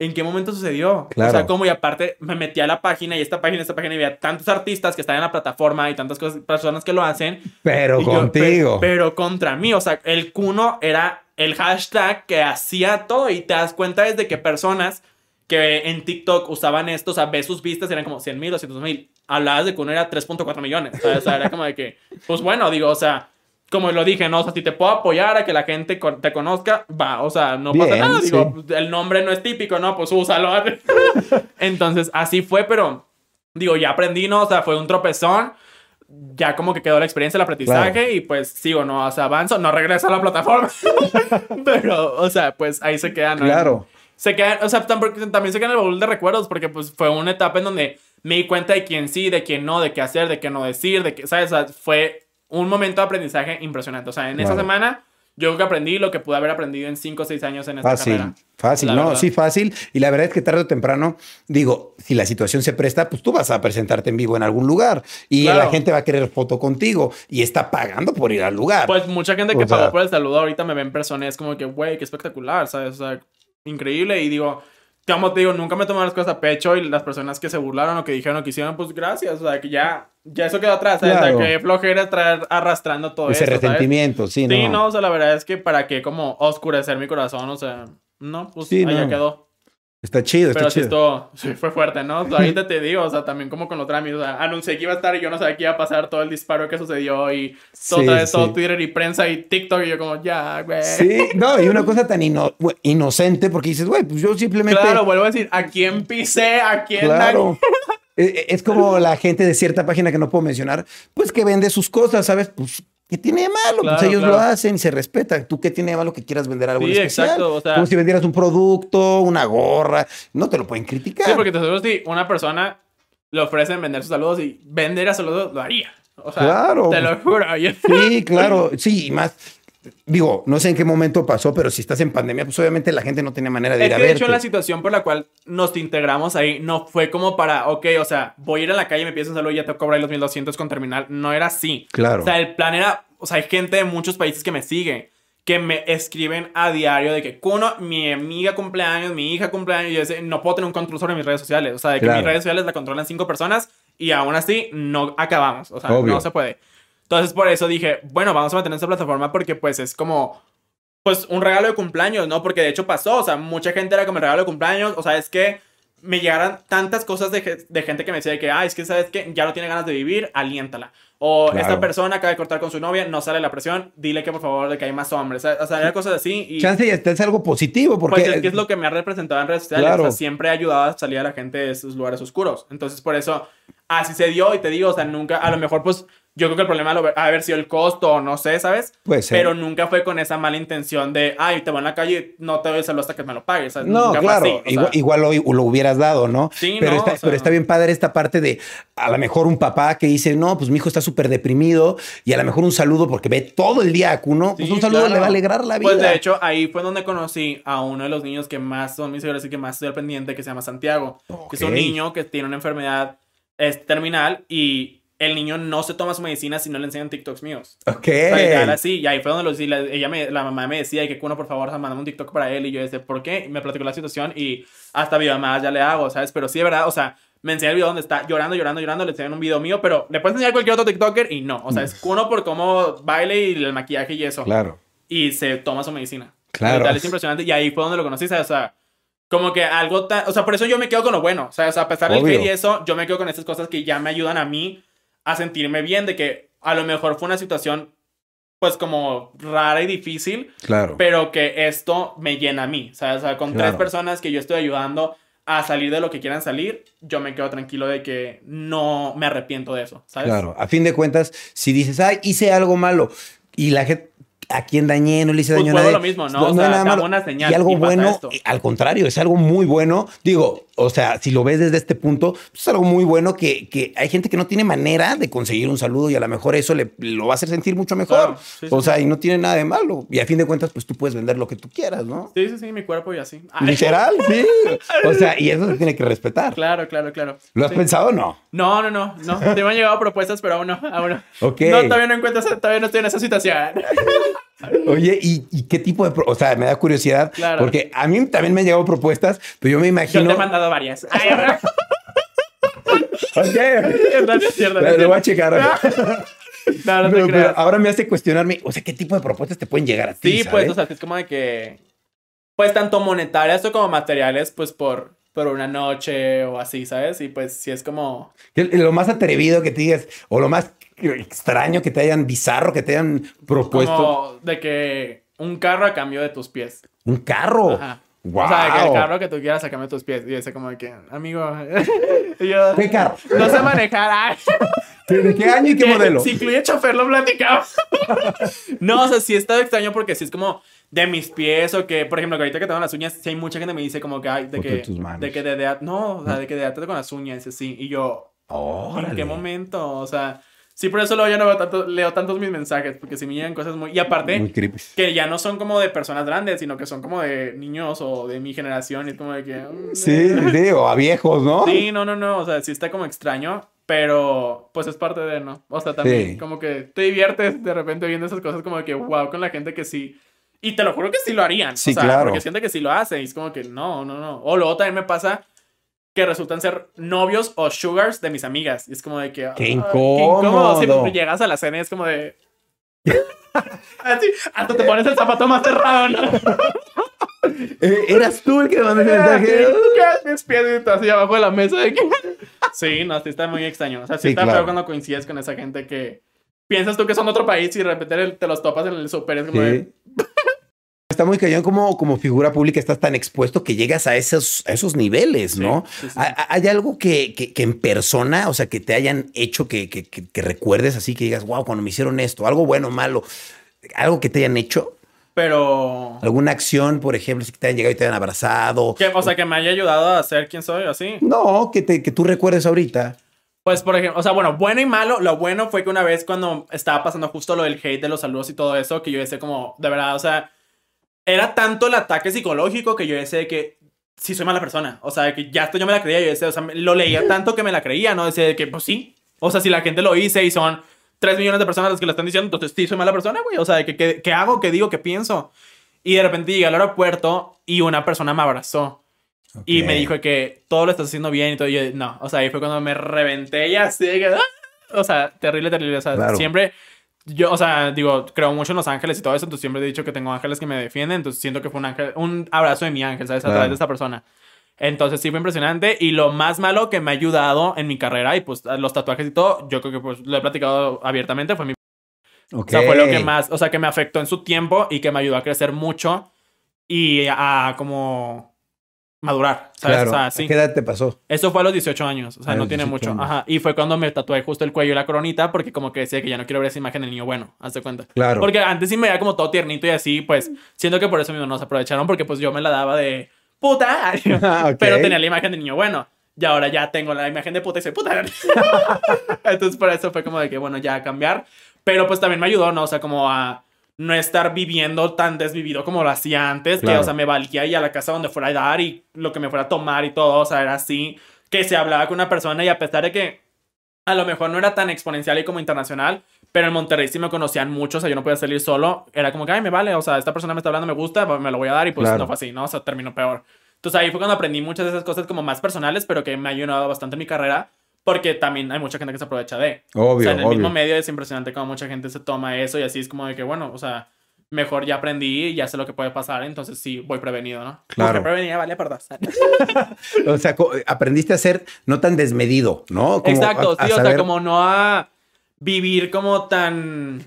¿En qué momento sucedió? Claro. O sea, como y aparte me metí a la página y esta página, esta página y veía tantos artistas que están en la plataforma y tantas cosas, personas que lo hacen Pero y yo, contigo. pe- pero contra mí, o sea, el cuno era el hashtag que hacía todo y te das cuenta desde que personas que en TikTok usaban esto, o sea, ves sus vistas, eran como 100 mil, 200 mil. Hablabas de que uno era 3.4 millones. ¿sabes? O sea, era como de que, pues bueno, digo, o sea, como lo dije, ¿no? O sea, si te puedo apoyar a que la gente te conozca, va, o sea, no pasa Bien, nada. sí. Digo, el nombre no es típico, ¿no? Pues úsalo. [LAUGHS] Entonces, así fue, pero digo, ya aprendí, ¿no? O sea, fue un tropezón. Ya como que quedó la experiencia, el aprendizaje Claro. y pues sigo, ¿no? O sea, avanzo, no regreso a la plataforma. [LAUGHS] pero, o sea, pues ahí se queda, ¿no? Claro. Se quedan, o sea, tam- también se quedan en el baúl de recuerdos porque pues fue una etapa en donde me di cuenta de quién sí, de quién no, de qué hacer, de qué no decir, de qué, ¿sabes? O sea, fue un momento de aprendizaje impresionante. O sea, en esa semana yo creo que aprendí lo que pude haber aprendido en 5 o 6 años en esta Fácil, carrera. fácil, La no, verdad. sí, fácil. Y la verdad es que tarde o temprano, digo, si la situación se presta, pues tú vas a presentarte en vivo en algún lugar y Claro. la gente va a querer foto contigo y está pagando por ir al lugar. Pues mucha gente que O sea- pagó por el saludo ahorita me ve en persona y es como que, güey, qué espectacular, ¿sabes? O sea, increíble. Y digo, como te digo, nunca me tomé las cosas a pecho y las personas que se burlaron o que dijeron o que hicieron, pues gracias. O sea, que ya, ya eso quedó atrás, ¿sabes? Claro. O sea, que flojera traer arrastrando todo Ese resentimiento, sí, ¿no? Sí, no, o sea, la verdad es que para qué como oscurecer mi corazón, o sea, no, pues Sí, allá no. quedó. Está chido, está Pero sí, chido. esto sí fue fuerte, ¿no? [LAUGHS] Ahorita te digo, o sea, también como con los trámites, o sea, anuncié que iba a estar y yo no sabía que iba a pasar todo el disparo que sucedió y todo, Sí, otra vez todo sí. Twitter y prensa y TikTok y yo como, ya, güey. Sí, no, y una cosa tan ino- inocente porque dices, güey, pues yo simplemente... Claro, vuelvo a decir, ¿a quién pisé? ¿A quién Claro. [LAUGHS] Eh, Es como la gente de cierta página que no puedo mencionar, pues que vende sus cosas, ¿sabes? Pues, ¿qué tiene de malo? Claro, pues ellos claro. lo hacen y se respeta. ¿Tú qué tiene de malo que quieras vender algo Sí, en especial? exacto, o sea- Como si vendieras un producto, una gorra, no te lo pueden criticar. Sí, porque te aseguro si una persona le ofrecen vender sus saludos y vender a saludos, lo haría. O sea, Claro. te lo juro. yo- Sí, claro, sí, y más. Digo, no sé en qué momento pasó, pero si estás en pandemia, pues obviamente la gente no tiene manera de Es ir a que de verte. hecho la situación por la cual nos integramos ahí no fue como para, ok, o sea, voy a ir a la calle, me pides un saludo y ya te cobro ahí los 1200 con terminal. No era así. Claro. O sea, el plan era, o sea, hay gente de muchos países que me sigue, que me escriben a diario de que, Kuno, mi amiga cumpleaños, mi hija cumpleaños, y yo no puedo tener un control sobre mis redes sociales. O sea, de que Claro. mis redes sociales la controlan cinco personas y aún así no acabamos. O sea, Obvio. no se puede. Entonces, por eso dije, bueno, vamos a mantener esta plataforma porque pues es como pues un regalo de cumpleaños, ¿no? Porque de hecho pasó, o sea, mucha gente era como el regalo de cumpleaños, o sea, es que me llegaran tantas cosas de, de gente que me decía que, ah, es que sabes que ya no tiene ganas de vivir, aliéntala. O Claro. esta persona acaba de cortar con su novia, no sale la presión, dile que por favor de que hay más hombres. O sea, eran cosas así y Chance y hasta es algo positivo, porque. pues es que es lo que me ha representado en redes sociales. Claro. O sea, siempre ha ayudado a salir a la gente de esos lugares oscuros. Entonces, por eso, así se dio y te digo, o sea, nunca, a lo mejor pues yo creo que el problema lo- ha haber sido el costo o no sé, ¿sabes? Puede ser. Pero nunca fue con esa mala intención de, ay, te voy en la calle, no te doy el saludo hasta que me lo pagues. No, nunca fue claro, así, sea, igual, igual lo, lo hubieras dado, ¿no? Sí, pero, no, está, o sea- pero está bien padre esta parte de a lo mejor un papá que dice, no, pues mi hijo está súper deprimido y a lo mejor un saludo porque ve todo el día a Kuno, pues Sí, un saludo claro. le va a alegrar la vida. Pues de hecho, ahí fue donde conocí a uno de los niños que más son mis seguidores y que más estoy al pendiente, que se llama Santiago. Que es un niño que tiene una enfermedad es terminal y el niño no se toma su medicina si no le enseñan TikToks míos. Ok. O sea, así, y ahí fue donde lo sí, la, ella me, la mamá me decía que uno por favor, mándame un TikTok para él. Y yo decía, ¿por qué? Y me platicó la situación y hasta videollamadas ya le hago, ¿sabes? Pero sí, de verdad, o sea, me enseña el video donde está llorando, llorando, llorando, le enseñan un video mío, pero le puedes enseñar a cualquier otro TikToker y no. O sea, es uno por cómo baile y el maquillaje y eso. Claro. Y se toma su medicina. Claro. Es impresionante. Y ahí fue donde lo conocí, ¿sabes? O sea, como que algo tan. O sea, por eso yo me quedo con lo bueno. O sea, o sea, a pesar del Obvio. hate y eso, yo me quedo con esas cosas que ya me ayudan a mí a sentirme bien de que a lo mejor fue una situación, pues como rara y difícil, Claro. pero que esto me llena a mí. ¿sabes? O sea, con Claro. tres personas que yo estoy ayudando a salir de lo que quieran salir, yo me quedo tranquilo de que no me arrepiento de eso, ¿sabes? Claro, a fin de cuentas, si dices, ay, hice algo malo y la gente, ¿a quién dañé? No le hice Pues daño a nadie. lo mismo, ¿no? O sea, nada da malo. una señal Y algo y bueno, eh, al contrario, es algo muy bueno. Digo, o sea, si lo ves desde este punto, pues, es algo muy bueno que, que hay gente que no tiene manera de conseguir un saludo y a lo mejor eso le, lo va a hacer sentir mucho mejor. Claro, sí, o sí. sea, y no tiene nada de malo. Y a fin de cuentas, pues tú puedes vender lo que tú quieras, ¿no? Sí, sí, sí, mi cuerpo y así. Ay, Literal, sí. [LAUGHS] O sea, y eso se tiene que respetar. Claro, claro, claro. ¿Lo has pensado o no? No, no, no, no. Te me han llegado propuestas, pero aún no, aún no. Ok. No, todavía no encuentro, todavía no estoy en esa situación. [LAUGHS] Oye, ¿y, y qué tipo de... O sea, me da curiosidad. Claro. Porque a mí también me han llegado propuestas, pero yo me Yo imagino... te he mandado varias. [LAUGHS] Ay, Ok. no, no es cierto, no Lo voy a checar. No, no te Pero- pero ahora me hace cuestionarme, o sea, ¿qué tipo de propuestas te pueden llegar a ti? Sí, pues, o sea, es como de que. Pues tanto monetarias o como materiales, pues por, por una noche o así, ¿sabes? Y pues sí es como. ¿Qué- Lo más atrevido que te digas, o lo más extraño que te hayan, bizarro que te hayan propuesto. Como de que un carro a cambio de tus pies. Un carro. Ajá. Wow. O sea, de que el carro que tú quieras a cambio de tus pies. Y ese como de que, amigo. [LAUGHS] yo, ¿Qué carro? No sé manejar. ¿De qué año y qué modelo? Si incluye chofer, lo platicamos. [LAUGHS] no, o sea, sí está extraño porque sí es como de mis pies o que, por ejemplo, que ahorita que tengo las uñas, sí hay mucha gente que me dice como que, ay, de Foto que, de tus manos. de que de, de, no, o sea, de que de con las uñas, así. Y yo, ¿en qué momento? O sea, sí, por eso luego ya no veo tanto, leo tantos mis mensajes, porque si me llegan cosas muy... Y aparte, Muy que ya no son como de personas grandes, sino que son como de niños o de mi generación, y como de que... mm, Sí, sí, o a viejos, ¿no? Sí, no, no, no, o sea, sí está como extraño, pero pues es parte de, ¿no? O sea, también Sí. como que te diviertes de repente viendo esas cosas como de que, wow, con la gente que sí. Y te lo juro que sí lo harían. Sí, o sea, claro. Porque siente que sí lo hacen y es como que no, no, no. O luego también me pasa que resultan ser novios o sugars de mis amigas. Y es como de que... ¡Qué incómodo! Sí, porque llegas a la cena y es como de... [LAUGHS] Así, hasta te pones el zapato más cerrado, ¿no? [LAUGHS] Eh, ¿Eras tú el que mandaste el mensaje? ¿Qué? Mis así abajo de la mesa. de que- [LAUGHS] Sí, no, sí está muy extraño. O sea, sí, Sí, está claro. feo cuando coincides con esa gente que piensas tú que son de otro país y de repente te los topas en el súper. Es como de, Sí. Está muy cañón como, como figura pública, estás tan expuesto que llegas a esos, a esos niveles, ¿no? sí, sí, sí. ¿Ha- ¿Hay algo que, que- que en persona, o sea, que te hayan hecho que, que- recuerdes así, que digas, wow, cuando me hicieron esto, algo bueno o malo, algo que te hayan hecho? Pero... ¿Alguna acción, por ejemplo, si te hayan llegado y te hayan abrazado? que, o sea, que me haya ayudado a ser quien soy, así. No, que, te, que tú recuerdes ahorita. Pues, por ejemplo, o sea, bueno, bueno y malo. Lo bueno fue que una vez cuando estaba pasando justo lo del hate de los saludos y todo eso, que yo decía como, de verdad, o sea, era tanto el ataque psicológico que yo decía de que sí soy mala persona. O sea, que ya esto yo me la creía, yo decía, o sea, lo leía tanto que me la creía, ¿no? Decía de que, pues sí. O sea, si la gente lo hice y son 3 millones de personas las que lo están diciendo, entonces sí soy mala persona, güey. O sea, de que, que, ¿qué hago? ¿Qué digo? ¿Qué pienso? Y de repente llegué al aeropuerto y una persona me abrazó. Y me dijo que todo lo estás haciendo bien y todo. Y yo, no, o sea, ahí fue cuando me reventé y así. que, ¡ah! O sea, terrible, terrible. O sea, Claro. siempre. Yo, o sea, digo, creo mucho en los ángeles y todo eso. Entonces siempre he dicho que tengo ángeles que me defienden. Entonces siento que fue un ángel, un abrazo de mi ángel, ¿sabes? A Claro. través de esta persona. Entonces sí fue impresionante. Y lo más malo que me ha ayudado en mi carrera y pues los tatuajes y todo, yo creo que pues lo he platicado abiertamente, fue mi Ok. o sea, fue lo que más, o sea, que me afectó en su tiempo y que me ayudó a crecer mucho y a como madurar, ¿sabes? Claro. O sea, ¿A sí. qué edad te pasó? Eso fue a los 18 años, o sea, A no tiene 18 mucho. años. Ajá. Y fue cuando me tatué justo el cuello y la coronita porque como que decía que ya no quiero ver esa imagen del niño bueno, hazte cuenta. Claro. Porque antes sí me veía como todo tiernito y así, pues, siento que por eso mismo nos aprovecharon porque pues yo me la daba de puta, [LAUGHS] [LAUGHS] Ah, ok. pero tenía la imagen del niño bueno. Y ahora ya tengo la imagen de puta y soy puta. [LAUGHS] Entonces por eso fue como de que, bueno, ya cambiar. Pero pues también me ayudó, ¿no? O sea, como a no estar viviendo tan desvivido como lo hacía antes. Que, Claro. o sea, me valía ir a la casa donde fuera a dar y lo que me fuera a tomar y todo. O sea, era así. Que se hablaba con una persona y a pesar de que a lo mejor no era tan exponencial y como internacional, pero en Monterrey sí me conocían mucho, o sea, yo no podía salir solo, era como que, ay, me vale, o sea, esta persona me está hablando, me gusta, me lo voy a dar y pues Claro. no fue así, ¿no? O sea, terminó peor. Entonces ahí fue cuando aprendí muchas de esas cosas como más personales, pero que me ha ayudado bastante en mi carrera, porque también hay mucha gente que se aprovecha de. Obvio, o sea, en el obvio. mismo medio es impresionante cómo mucha gente se toma eso y así es como de que, bueno, o sea, mejor ya aprendí y ya sé lo que puede pasar, entonces sí, voy prevenido, ¿no? Claro. Mujer prevenida, vale, perdón. [LAUGHS] O sea, aprendiste a ser no tan desmedido, ¿no? Como Exacto, a- a sí, o sea, como no a vivir como tan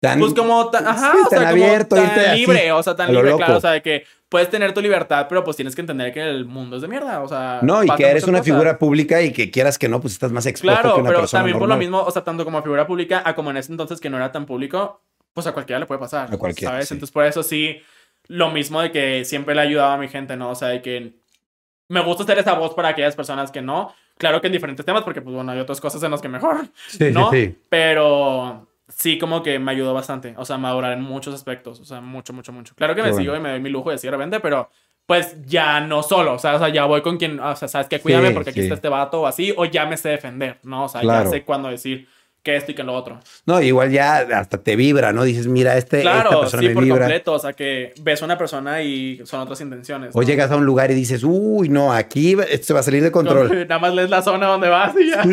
tan- Pues como tan, ajá, Sí, o sea, tan como abierto, tan irte así, libre, o sea, tan libre, loco. claro, o sea, de que puedes tener tu libertad, pero pues tienes que entender que el mundo es de mierda, o sea, No, y que eres una cosas. figura pública y que quieras que no, pues estás más expuesto Claro, que una pero persona también por lo normal. mismo, o sea, tanto como figura pública, a como en ese entonces que no era tan público, pues a cualquiera le puede pasar. A cualquiera, ¿Sabes? sí. Entonces, por eso sí, lo mismo de que siempre le ayudaba a mi gente, ¿no? O sea, de que me gusta ser esa voz para aquellas personas que no. Claro que en diferentes temas, porque pues bueno, hay otras cosas en las que mejor, Sí, ¿no? sí, sí. Pero sí como que me ayudó bastante, o sea, madurar en muchos aspectos, o sea, mucho, mucho, mucho. Claro que me bueno. sigo y me doy mi lujo de decir de repente, pero pues ya no solo, o sea, o sea, ya voy con quien, o sea, sabes que cuídame Sí, porque aquí sí. está este vato o así, o ya me sé defender, ¿no? O sea, Claro. ya sé cuándo decir que esto y que lo otro. No, igual ya hasta te vibra, ¿no? Dices, mira, este, esta Claro, persona sí, me por vibra. completo, o sea, que ves a una persona y son otras intenciones. O ¿no? llegas a un lugar y dices, uy, no, aquí esto se va a salir de control. Nada más lees la zona donde vas y ya.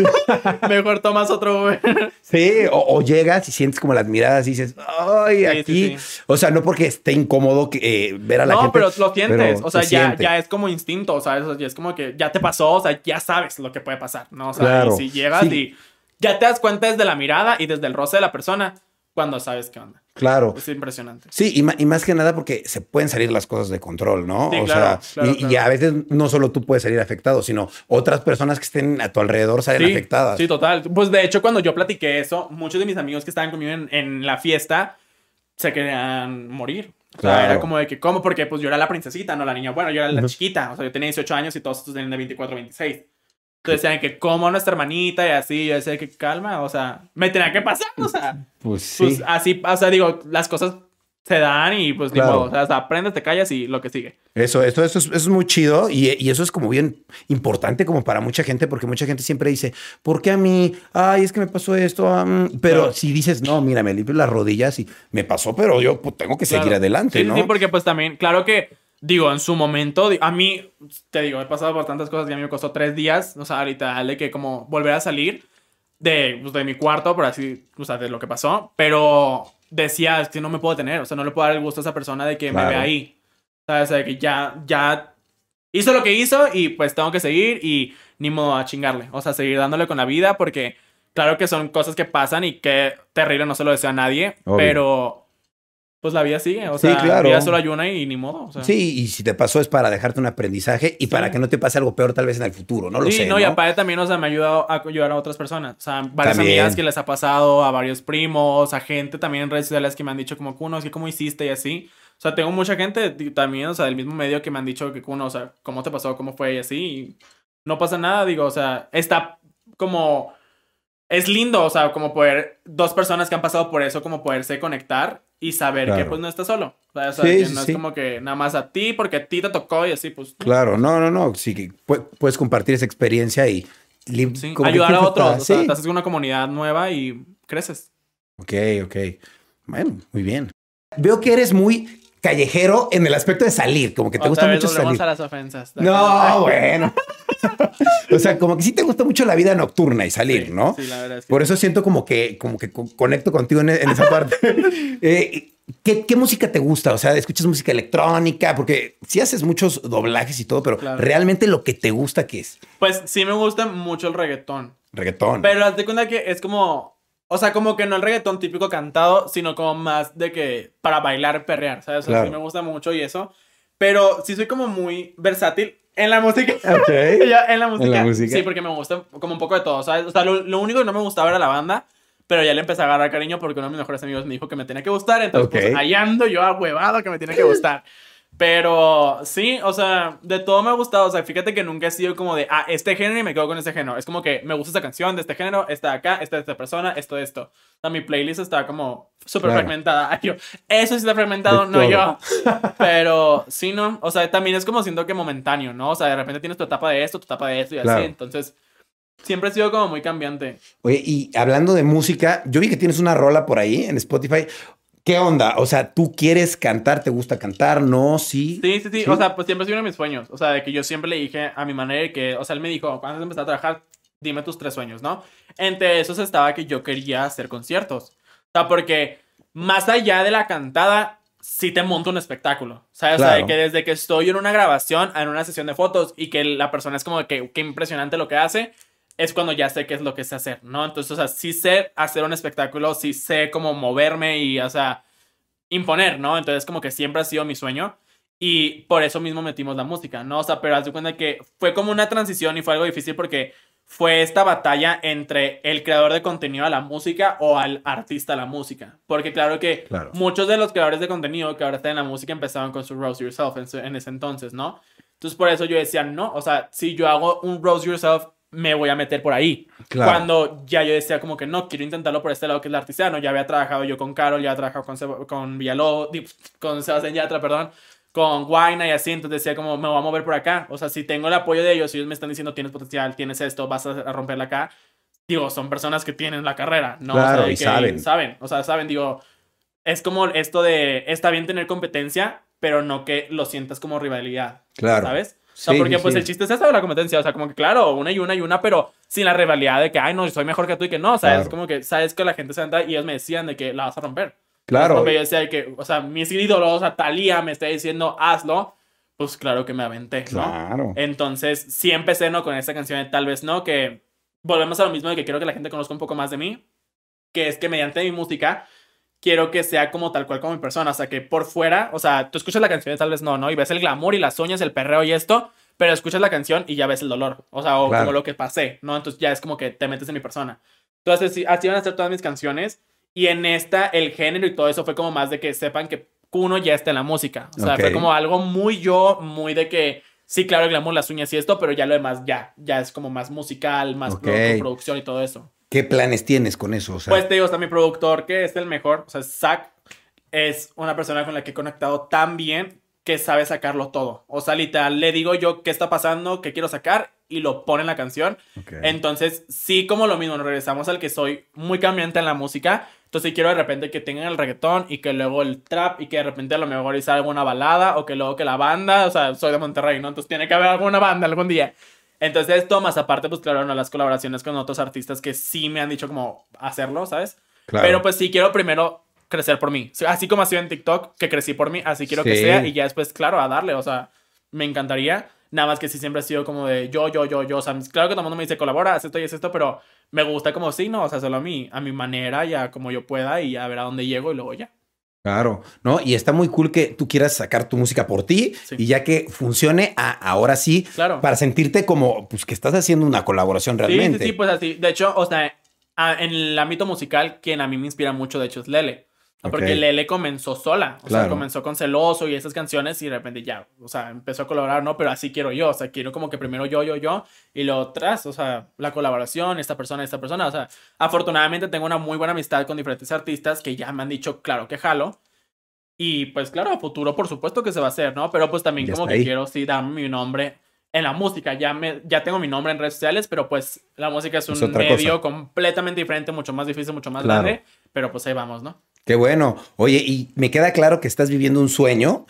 [LAUGHS] Mejor tomas otro Uber. Sí, o, o llegas y sientes como las miradas y dices, ay, Sí, aquí. sí, O sea, no porque esté incómodo que, eh, ver a la no, gente. pero lo sientes. pero o sea, se ya, siente. ya es como instinto, o sea, ya es como que ya te pasó, o sea, ya sabes lo que puede pasar, ¿no? O sea, Claro. y si llegas y ya te das cuenta desde la mirada y desde el roce de la persona cuando sabes qué onda. Claro. Es impresionante. Sí, y, y más que nada porque se pueden salir las cosas de control, ¿no? Sí, o claro, sea, claro, y, y claro. a veces no solo tú puedes salir afectado, sino otras personas que estén a tu alrededor salen Sí, afectadas. Sí, total. Pues de hecho, cuando yo platiqué eso, muchos de mis amigos que estaban conmigo en, en la fiesta se querían morir. O sea, Claro. era como de que, ¿cómo? Porque pues yo era la princesita, no la niña. Bueno, yo era la chiquita. O sea, yo tenía 18 años y todos estos tenían de 24, 26. Decían que, ¿cómo nuestra hermanita? Y así, yo decía que calma, o sea, me tenía que pasar, o sea, Pues sí. pues así, o sea, digo, las cosas se dan y pues ni Claro. modo. O sea, hasta aprendes, te callas y lo que sigue. Eso, eso, eso, es, eso es muy chido y, y eso es como bien importante como para mucha gente porque mucha gente siempre dice, ¿por qué a mí? Ay, es que me pasó esto. mm". Pero si dices, no, mira, me limpio las rodillas y me pasó, pero yo pues, tengo que seguir adelante, Sí, ¿no? Sí, porque pues también, claro que, digo, en su momento, a mí, te digo, he pasado por tantas cosas que a mí me costó tres días, o sea, ahorita, de que como volver a salir de, pues, de mi cuarto, por así, o sea, de lo que pasó, pero decía, es que no me puedo tener, o sea, no le puedo dar el gusto a esa persona de que me vea ahí, ¿sabes? O sea, de que ya, ya hizo lo que hizo y pues tengo que seguir y ni modo a chingarle, o sea, seguir dándole con la vida porque... Claro que son cosas que pasan y que terrible, no se lo deseo a nadie, Obvio. pero pues la vida sigue, o Sí, sea, claro. la vida solo hay una y ni modo, o sea. Sí, y si te pasó es para dejarte un aprendizaje y para que no te pase algo peor tal vez en el futuro, no lo Sí, sé. no, ¿no? y aparte también, o sea, me ha ayudado a ayudar a otras personas. O sea, varias También. amigas que les ha pasado, a varios primos, a gente también en redes sociales que me han dicho como, Kuno, es que cómo hiciste y así. O sea, tengo mucha gente también, o sea, del mismo medio que me han dicho que, Kuno, o sea, cómo te pasó, cómo fue y así. Y no pasa nada, digo, o sea, está como... Es lindo, o sea, como poder, dos personas que han pasado por eso, como poderse conectar y saber que pues no estás solo. O sea, o sea, Sí, que no sí. es como que nada más a ti, porque a ti te tocó y así, pues... Claro, no, no, no. Sí, puedes compartir esa experiencia y Sí, ayudar a otros. otra- O sea, sí. te haces una comunidad nueva y creces. Ok, ok. Bueno, muy bien. Veo que eres muy callejero en el aspecto de salir, como que te gusta Otra vez mucho salir. a las ofensas. No, [LAUGHS] bueno. O sea, como que sí te gusta mucho la vida nocturna y salir, Sí, ¿no? Sí, la verdad es que Por eso siento como que, como que co- conecto contigo en, en esa parte. [LAUGHS] Eh, ¿qué, qué música te gusta? O sea, ¿escuchas música electrónica? Porque sí haces muchos doblajes y todo, pero Claro. realmente lo que te gusta, ¿qué es? Pues sí me gusta mucho el reggaetón. Reggaetón. Pero haz de cuenta que es como... O sea, como que no el reggaetón típico cantado, sino como más de que para bailar, perrear, ¿sabes? O sea, Claro. sí me gusta mucho y eso. Pero sí soy como muy versátil en la música. [LAUGHS] Ok. [LAUGHS] Ya, en la música. música. Sí, porque me gusta como un poco de todo, ¿sabes? O sea, lo, lo único que no me gustaba era la banda, pero ya le empecé a agarrar cariño porque uno de mis mejores amigos me dijo que me tenía que gustar, entonces pues Ok. ahí ando yo ahuevado que me tiene que gustar. [LAUGHS] Pero sí, o sea, de todo me ha gustado. O sea, fíjate que nunca he sido como de, ah, este género y me quedo con este género. Es como que me gusta esta canción de este género, esta de acá, esta de esta persona, esto de esto. O sea, mi playlist está como súper Claro. fragmentada. Ay, [LAUGHS] yo, eso sí está fragmentado, De no todo. yo. [LAUGHS] Pero sí, no. O sea, también es como siento que momentáneo, ¿no? O sea, de repente tienes tu etapa de esto, tu etapa de esto y Claro. así. Entonces, siempre he sido como muy cambiante. Oye, y hablando de música, yo vi que tienes una rola por ahí en Spotify. ¿Qué onda? O sea, ¿tú quieres cantar? ¿Te gusta cantar? ¿No? ¿Sí? Sí, sí, sí, O sea, pues siempre ha sido uno de mis sueños. O sea, de que yo siempre le dije a mi manera que, o sea, él me dijo, cuando has empezado a trabajar, dime tus tres sueños, ¿no? Entre esos estaba que yo quería hacer conciertos. O sea, porque más allá de la cantada, sí te monto un espectáculo. ¿Sabes? O sea, Claro. de que desde que estoy en una grabación, en una sesión de fotos y que la persona es como que, qué impresionante lo que hace, es cuando ya sé qué es lo que sé hacer, ¿no? Entonces, o sea, sí sé hacer un espectáculo, sí sé cómo moverme y, o sea, imponer, ¿no? Entonces, como que siempre ha sido mi sueño. Y por eso mismo metimos la música, ¿no? O sea, pero haz de cuenta que fue como una transición y fue algo difícil porque fue esta batalla entre el creador de contenido a la música o al artista a la música. Porque claro que Claro. muchos de los creadores de contenido que ahora están en la música empezaron con su Rose Yourself en, su- en ese entonces, ¿no? Entonces por eso yo decía, no, o sea, si yo hago un roast yourself, me voy a meter por ahí. Claro. Cuando ya yo decía como que no, quiero intentarlo por este lado que es el artesano. Ya había trabajado yo con Carol, ya había trabajado con, Seb- con Villalobos, con Sebastián Yatra, perdón, con Guayna y así. Entonces decía como, me voy a mover por acá. O sea, si tengo el apoyo de ellos, si ellos me están diciendo tienes potencial, tienes esto, vas a, romperla acá. Digo, son personas que tienen la carrera, ¿no? Claro, o sea, y que saben. Saben, o sea, saben, digo, es como esto de, está bien tener competencia, pero no que lo sientas como rivalidad. Claro. ¿Sabes? Sea, Sí, porque sí, pues sí. el chiste es eso de la competencia. O sea, como que claro, una y una y una, pero sin la rivalidad de que, ay, no, soy mejor que tú y que no. O sea, es Claro. como que sabes que la gente se anda y ellos me decían de que la vas a romper. Claro. Porque yo decía de que, o sea, mis ídolos, o sea, Talía me está diciendo, hazlo. Pues claro que me aventé, ¿no? Claro. Entonces, sí empecé, ¿no? Con esta canción de Tal vez no, que volvemos a lo mismo de que quiero que la gente conozca un poco más de mí, que es que mediante mi música quiero que sea como tal cual como mi persona, o sea, que por fuera, o sea, tú escuchas la canción de Tal vez no, ¿no? Y ves el glamour y las uñas, el perreo y esto, pero escuchas la canción y ya ves el dolor, o sea, o Claro. como lo que pasé, ¿no? Entonces ya es como que te metes en mi persona. Entonces, sí, así van a ser todas mis canciones. Y en esta, el género y todo eso fue como más de que sepan que uno ya está en la música. O sea, Ok. fue como algo muy yo, muy de que, sí, claro, el glamour, las uñas y esto, pero ya lo demás ya, ya es como más musical, más Ok. pro- con producción y todo eso. ¿Qué planes tienes con eso? O sea, Pues te digo, está mi productor, que es el mejor, o sea, Zach es una persona con la que he conectado tan bien que sabe sacarlo todo. O sea, literal, le digo yo qué está pasando, qué quiero sacar y lo pone en la canción. Entonces, sí, como lo mismo, nos regresamos al que soy muy cambiante en la música. Entonces, quiero de repente que tengan el reggaetón y que luego el trap y que de repente a lo mejor hice alguna balada o que luego que la banda, o sea, soy de Monterrey, ¿no? Entonces, tiene que haber alguna banda algún día. Entonces, esto más aparte, pues claro, no las colaboraciones con otros artistas que sí me han dicho como hacerlo, ¿sabes? Claro. Pero pues sí quiero primero crecer por mí. Así como ha sido en TikTok, que crecí por mí, así quiero que sea y ya después, claro, a darle, o sea, me encantaría. Nada más que sí siempre ha sido como de yo, yo, yo, yo. O sea, claro que todo el mundo me dice colabora, haz esto y haz esto, pero me gusta como sí, no, o sea, hacerlo a mí, a mi manera, ya como yo pueda y a ver a dónde llego y luego ya. Claro, ¿no? Y está muy cool que tú quieras sacar tu música por ti Sí. y ya que funcione a- ahora sí, Claro. para sentirte como, pues que estás haciendo una colaboración realmente. Sí, sí, sí, pues así. De hecho, o sea, en el ámbito musical, quien a mí me inspira mucho, de hecho, es Lele. ¿No? Porque. Lele comenzó sola. O sea, Claro. comenzó con Celoso y esas canciones y de repente ya, o sea, empezó a colaborar, ¿no? Pero así quiero yo. O sea, quiero como que primero yo, yo, yo y luego tras, o sea, la colaboración, esta persona, esta persona. O sea, afortunadamente tengo una muy buena amistad con diferentes artistas que ya me han dicho, claro que jalo. Y pues claro, a futuro por supuesto que se va a hacer, ¿no? Pero pues también Ya como que ahí. quiero sí darme mi nombre en la música. Ya, me, ya tengo mi nombre en redes sociales, pero pues la música es un Es medio cosa. completamente diferente, mucho más difícil, mucho más Claro. grande. Pero pues ahí vamos, ¿no? Qué bueno. Oye, y me queda claro que estás viviendo un sueño.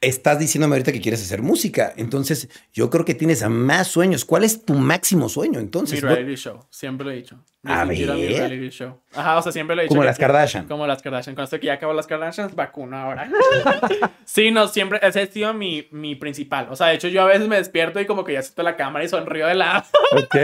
Estás diciéndome ahorita que quieres hacer música. Entonces, yo creo que tienes más sueños. ¿Cuál es tu máximo sueño? Mi Entonces, ¿no? reality show, siempre lo he dicho. A mi reality show. Ajá, o sea, siempre lo he dicho. como las Kardashian. Como las Kardashian. Con esto que ya acabó las Kardashians, vacuno ahora. [LAUGHS] sí, no, siempre, ese ha sido mi, mi principal. O sea, de hecho, yo a veces me despierto y como que ya siento la cámara y sonrío de lado. Ok.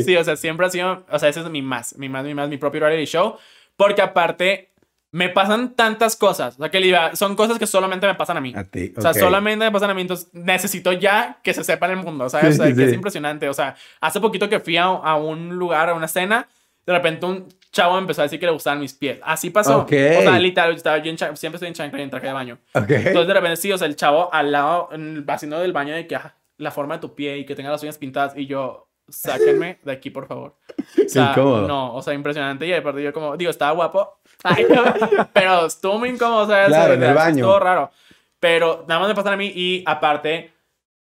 [LAUGHS] Sí, o sea, siempre ha sido, o sea, ese es mi más, mi más, mi más, mi propio reality show. Porque aparte, me pasan tantas cosas. O sea, que son cosas que solamente me pasan a mí. A ti, O sea, solamente me pasan a mí, entonces necesito ya que se sepa en el mundo, ¿sabes? O sea, sí, que es impresionante. O sea, hace poquito que fui a, a un lugar, a una cena, de repente un chavo empezó a decir que le gustaban mis pies. Así pasó. Ok. O sea, literal, yo estaba yo en siempre estoy en chancla y en traje de baño. Ok. Entonces, de repente, sí, o sea, el chavo al lado, en el vecino del baño, de que ah, la forma de tu pie y que tenga las uñas pintadas, y yo, sáquenme de aquí, por favor. O sea, incómodo. no, o sea, impresionante. Y aparte, yo como, digo, estaba guapo, Ay, [LAUGHS] no, pero estuvo muy incómodo, ¿sabes? Claro, en el O baño. Estuvo raro. Pero nada más me pasan a mí, y aparte.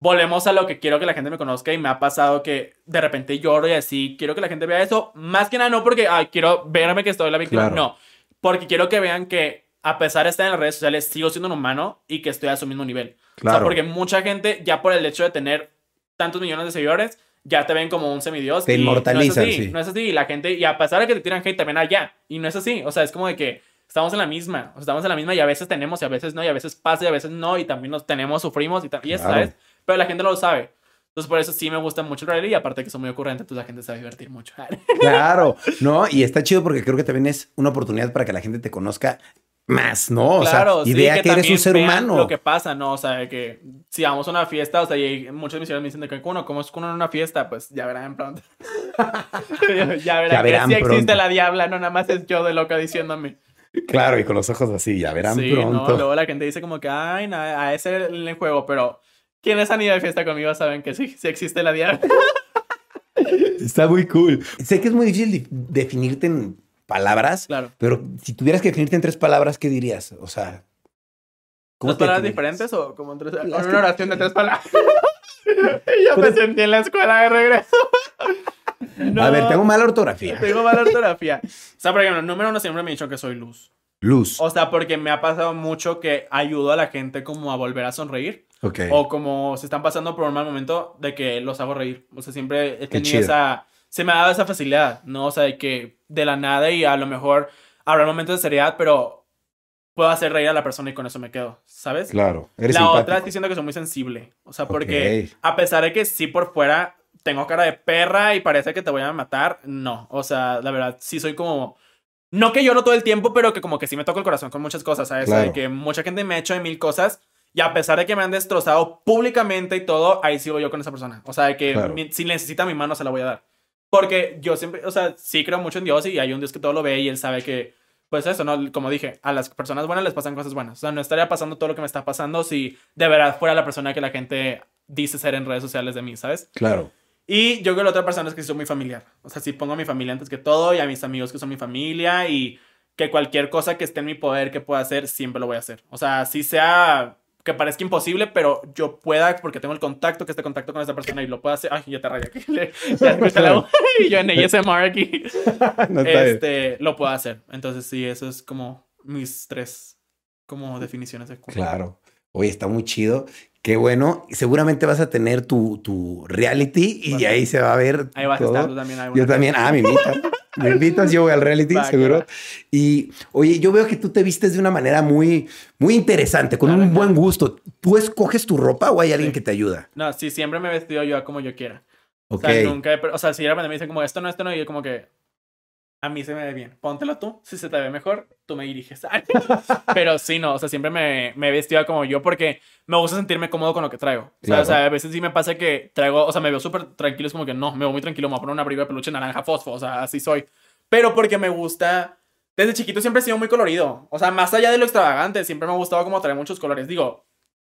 Volvemos a lo que quiero que la gente me conozca y me ha pasado que de repente lloro y así. Quiero que la gente vea eso. Más que nada, no porque ay, quiero verme que estoy la víctima. Claro. No. Porque quiero que vean que a pesar de estar en las redes sociales, sigo siendo un humano y que estoy a su mismo nivel. O Claro. sea, porque mucha gente, ya por el hecho de tener tantos millones de seguidores, ya te ven como un semidios. Te inmortalizan, No es así, sí. no es así. Y la gente, y a pesar de que te tiran hate, también allá. Y no es así. O sea, es como de que estamos en la misma. O sea, estamos en la misma y a veces tenemos y a veces no. Y a veces pasa y a veces no. Y también nos tenemos, sufrimos y, y eso, Claro. ¿sabes? Pero la gente no lo sabe. Entonces, por eso sí me gusta mucho el reality. Y aparte que soy muy ocurrente, entonces la gente se va a divertir mucho. [LAUGHS] Claro, no, y está chido porque creo que también es una oportunidad para que la gente te conozca más, ¿no? O claro, sea, y sí, vea que, eres un ser humano. Lo que pasa, ¿no? O sea, que si vamos a una fiesta, o sea, y muchos misioneros me dicen de que uno, ¿cómo es uno en una fiesta? Pues ya verán pronto. [LAUGHS] ya verán, Ya verán que sí existe la diabla, no nada más es yo de loca diciéndome. Claro, y con los ojos así, ya verán sí, pronto. no, luego la gente dice como que, ay, no, a ese es el juego, pero quienes han ido de fiesta conmigo saben que sí, sí existe la diabetes. [LAUGHS] Está muy cool. Sé que es muy difícil definirte en palabras, claro. pero si tuvieras que definirte en tres palabras, ¿qué dirías? O sea, ¿Dos palabras diferentes o como en tres, una oración de tres palabras? [LAUGHS] ya me sentí en la escuela de regreso. [LAUGHS] A ver, tengo mala ortografía. Tengo mala [LAUGHS] ortografía. O sea, por ejemplo, número uno siempre me ha dicho que soy luz. Luz. O sea, porque me ha pasado mucho que ayudo a la gente como a volver a sonreír. Ok. O como se están pasando por un mal momento de que los hago reír. O sea, siempre he tenido esa... Se me ha dado esa facilidad, ¿no? O sea, de que de la nada y a lo mejor habrá momentos de seriedad, pero puedo hacer reír a la persona y con eso me quedo, ¿sabes? Claro. Eres la otra es diciendo que soy muy sensible. O sea, porque a pesar de que sí por fuera tengo cara de perra y parece que te voy a matar, no. O sea, la verdad, sí soy como... No que lloro todo el tiempo, pero que como que sí me toco el corazón con muchas cosas, ¿sabes? De que mucha gente me ha hecho de mil cosas y a pesar de que me han destrozado públicamente y todo, ahí sigo yo con esa persona. O sea, de que si necesita mi mano, se la voy a dar. Porque yo siempre, o sea, sí creo mucho en Dios y hay un Dios que todo lo ve y él sabe que, pues eso, ¿no? Como dije, a las personas buenas les pasan cosas buenas. O sea, no estaría pasando todo lo que me está pasando si de verdad fuera la persona que la gente dice ser en redes sociales de mí, ¿sabes? Claro. Y yo creo que la otra persona es que soy muy familiar. O sea, si pongo a mi familia antes que todo y a mis amigos que son mi familia y que cualquier cosa que esté en mi poder que pueda hacer, siempre lo voy a hacer. O sea, si sea que parezca imposible, pero yo pueda, porque tengo el contacto, que este contacto con esa persona y lo pueda hacer. Ay, ya te rayé aquí. [LAUGHS] ya escuché la [LAUGHS] y yo en ASMR aquí. [LAUGHS] este, lo puedo hacer. Entonces, sí, eso es como mis tres como definiciones de Claro. Oye, está muy chido. Qué bueno. Seguramente vas a tener tu, tu reality y ahí se va a ver. Ahí vas a estar tú también. Yo también. Ah, mi invitan. Me invitas, yo voy al reality, seguro. Y oye, yo veo que tú te vistes de una manera muy, muy interesante, con un buen gusto. ¿Tú escoges tu ropa o hay alguien que te ayuda? No, sí, siempre me he vestido yo como yo quiera. O sea, nunca, o sea, si era me dicen como esto no, esto no, y yo como que a mí se me ve bien. Póntelo tú. Si se te ve mejor, tú me diriges. [LAUGHS] Pero sí, no. O sea, siempre me, me he vestido como yo porque me gusta sentirme cómodo con lo que traigo. O, sea, a veces sí me pasa que traigo, o sea, me veo súper tranquilo. Es como que no, me veo muy tranquilo. Me voy a poner una abrigo de peluche naranja fosfo. O sea, así soy. Pero porque me gusta. Desde chiquito siempre he sido muy colorido. O sea, más allá de lo extravagante, siempre me ha gustado como traer muchos colores. Digo,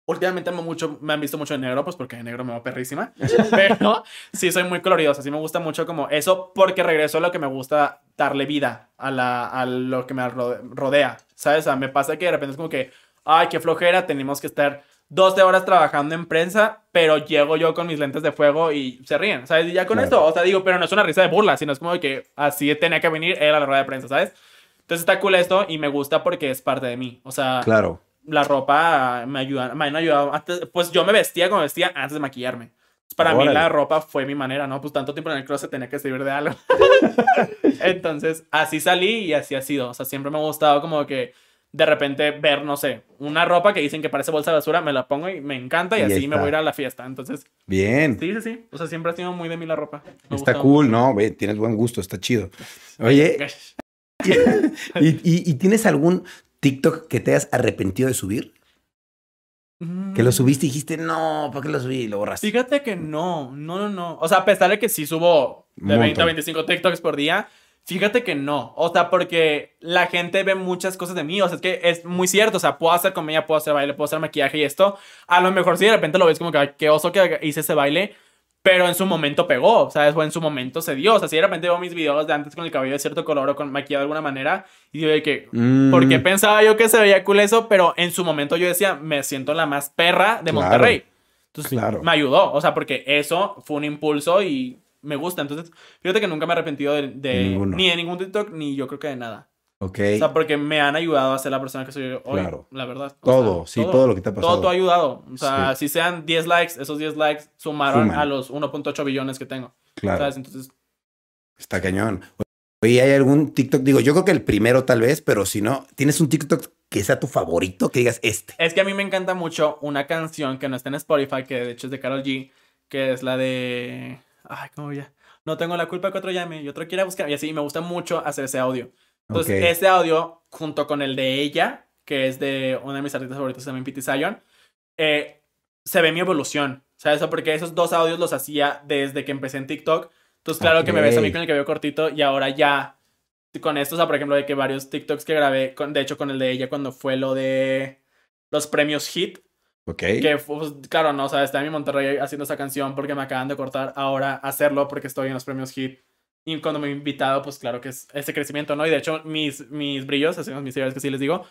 Últimamente me, mucho, me han visto mucho en negro, pues porque en negro me va perrísima. [LAUGHS] Pero sí soy muy colorido, o sea, sí me gusta mucho como eso, porque regreso a lo que me gusta darle vida a, la, a lo que me rodea, ¿sabes? O sea, me pasa que de repente es como que, ay, qué flojera, tenemos que estar 12 horas trabajando en prensa, pero llego yo con mis lentes de fuego y se ríen, ¿sabes? Y ya con esto, o sea, digo, pero no es una risa de burla, sino es como que así tenía que venir él a la rueda de prensa, ¿sabes? Entonces está cool esto y me gusta porque es parte de mí, o sea, claro la ropa me ayuda, me han ayudado. pues yo me vestía como vestía antes de maquillarme. Para mí la ropa fue mi manera, ¿no? Pues tanto tiempo en el closet tenía que servir de algo. [LAUGHS] Entonces, así salí y así ha sido. O sea, siempre me ha gustado como que de repente ver, no sé, una ropa que dicen que parece bolsa de basura, me la pongo y me encanta y, así me voy a ir a la fiesta. Entonces, bien. Sí, sí, sí. O sea, siempre ha sido muy de mí la ropa. está cool, ¿no? Ve, tienes buen gusto, está chido. Oye, [LAUGHS] [LAUGHS] ¿y, y, tienes algún TikTok que te hayas arrepentido de subir? Que lo mm. subiste y dijiste, no, ¿por qué lo subí? Y lo borraste. Fíjate que no, no, no, no. O sea, a pesar de que sí subo de 20 a 25 TikToks por día, fíjate que no. O sea, porque la gente ve muchas cosas de mí. O sea, es que es muy cierto. O sea, puedo hacer comedia, puedo hacer baile, puedo hacer maquillaje y esto. A lo mejor si de repente lo ves como que, qué oso que hice ese baile pero en su momento pegó, ¿sabes? O en su momento se dio. O sea, si de repente veo mis videos de antes con el cabello de cierto color o con maquillado de alguna manera, y digo de que, mm. ¿por qué pensaba yo que se veía cool eso? Pero en su momento yo decía, me siento la más perra de Monterrey. Entonces, claro. me ayudó. O sea, porque eso fue un impulso y me gusta. Entonces, fíjate que nunca me he arrepentido de, ni de ningún TikTok, ni yo creo que de nada. Ok. O sea, porque me han ayudado a ser la persona que soy hoy. Claro. La verdad. todo, sí, todo, lo que te ha pasado. Todo, todo ha ayudado. O sea, si sean 10 likes, esos 10 likes sumaron a los 1.8 billones que tengo. Claro. Entonces. Está cañón. Oye, ¿hay algún TikTok? Digo, yo creo que el primero tal vez, pero si no, ¿tienes un TikTok que sea tu favorito? Que digas este. Es que a mí me encanta mucho una canción que no está en Spotify, que de hecho es de Carol G, que es la de. Ay, ¿cómo ya? No tengo la culpa que otro llame y otro quiera buscar. Y así, me gusta mucho hacer ese audio. Entonces, ese audio, junto con el de ella, que es de una de mis artistas favoritos también, Pity Zion, eh, se ve mi evolución. ¿Sabes? Porque esos dos audios los hacía desde que empecé en TikTok. Entonces, claro que me ves a mí con el cabello cortito y ahora ya con esto, o sea, por ejemplo, de que varios TikToks que grabé, con, de hecho, con el de ella cuando fue lo de los premios Hit, Ok. Que, pues, claro, no, o sea, está en mi Monterrey haciendo esa canción porque me acaban de cortar ahora hacerlo porque estoy en los premios Hit. Y cuando me he invitado, pues claro que es ese crecimiento, ¿no? Y de hecho, mis, mis brillos, así mis seguidores que sí les digo,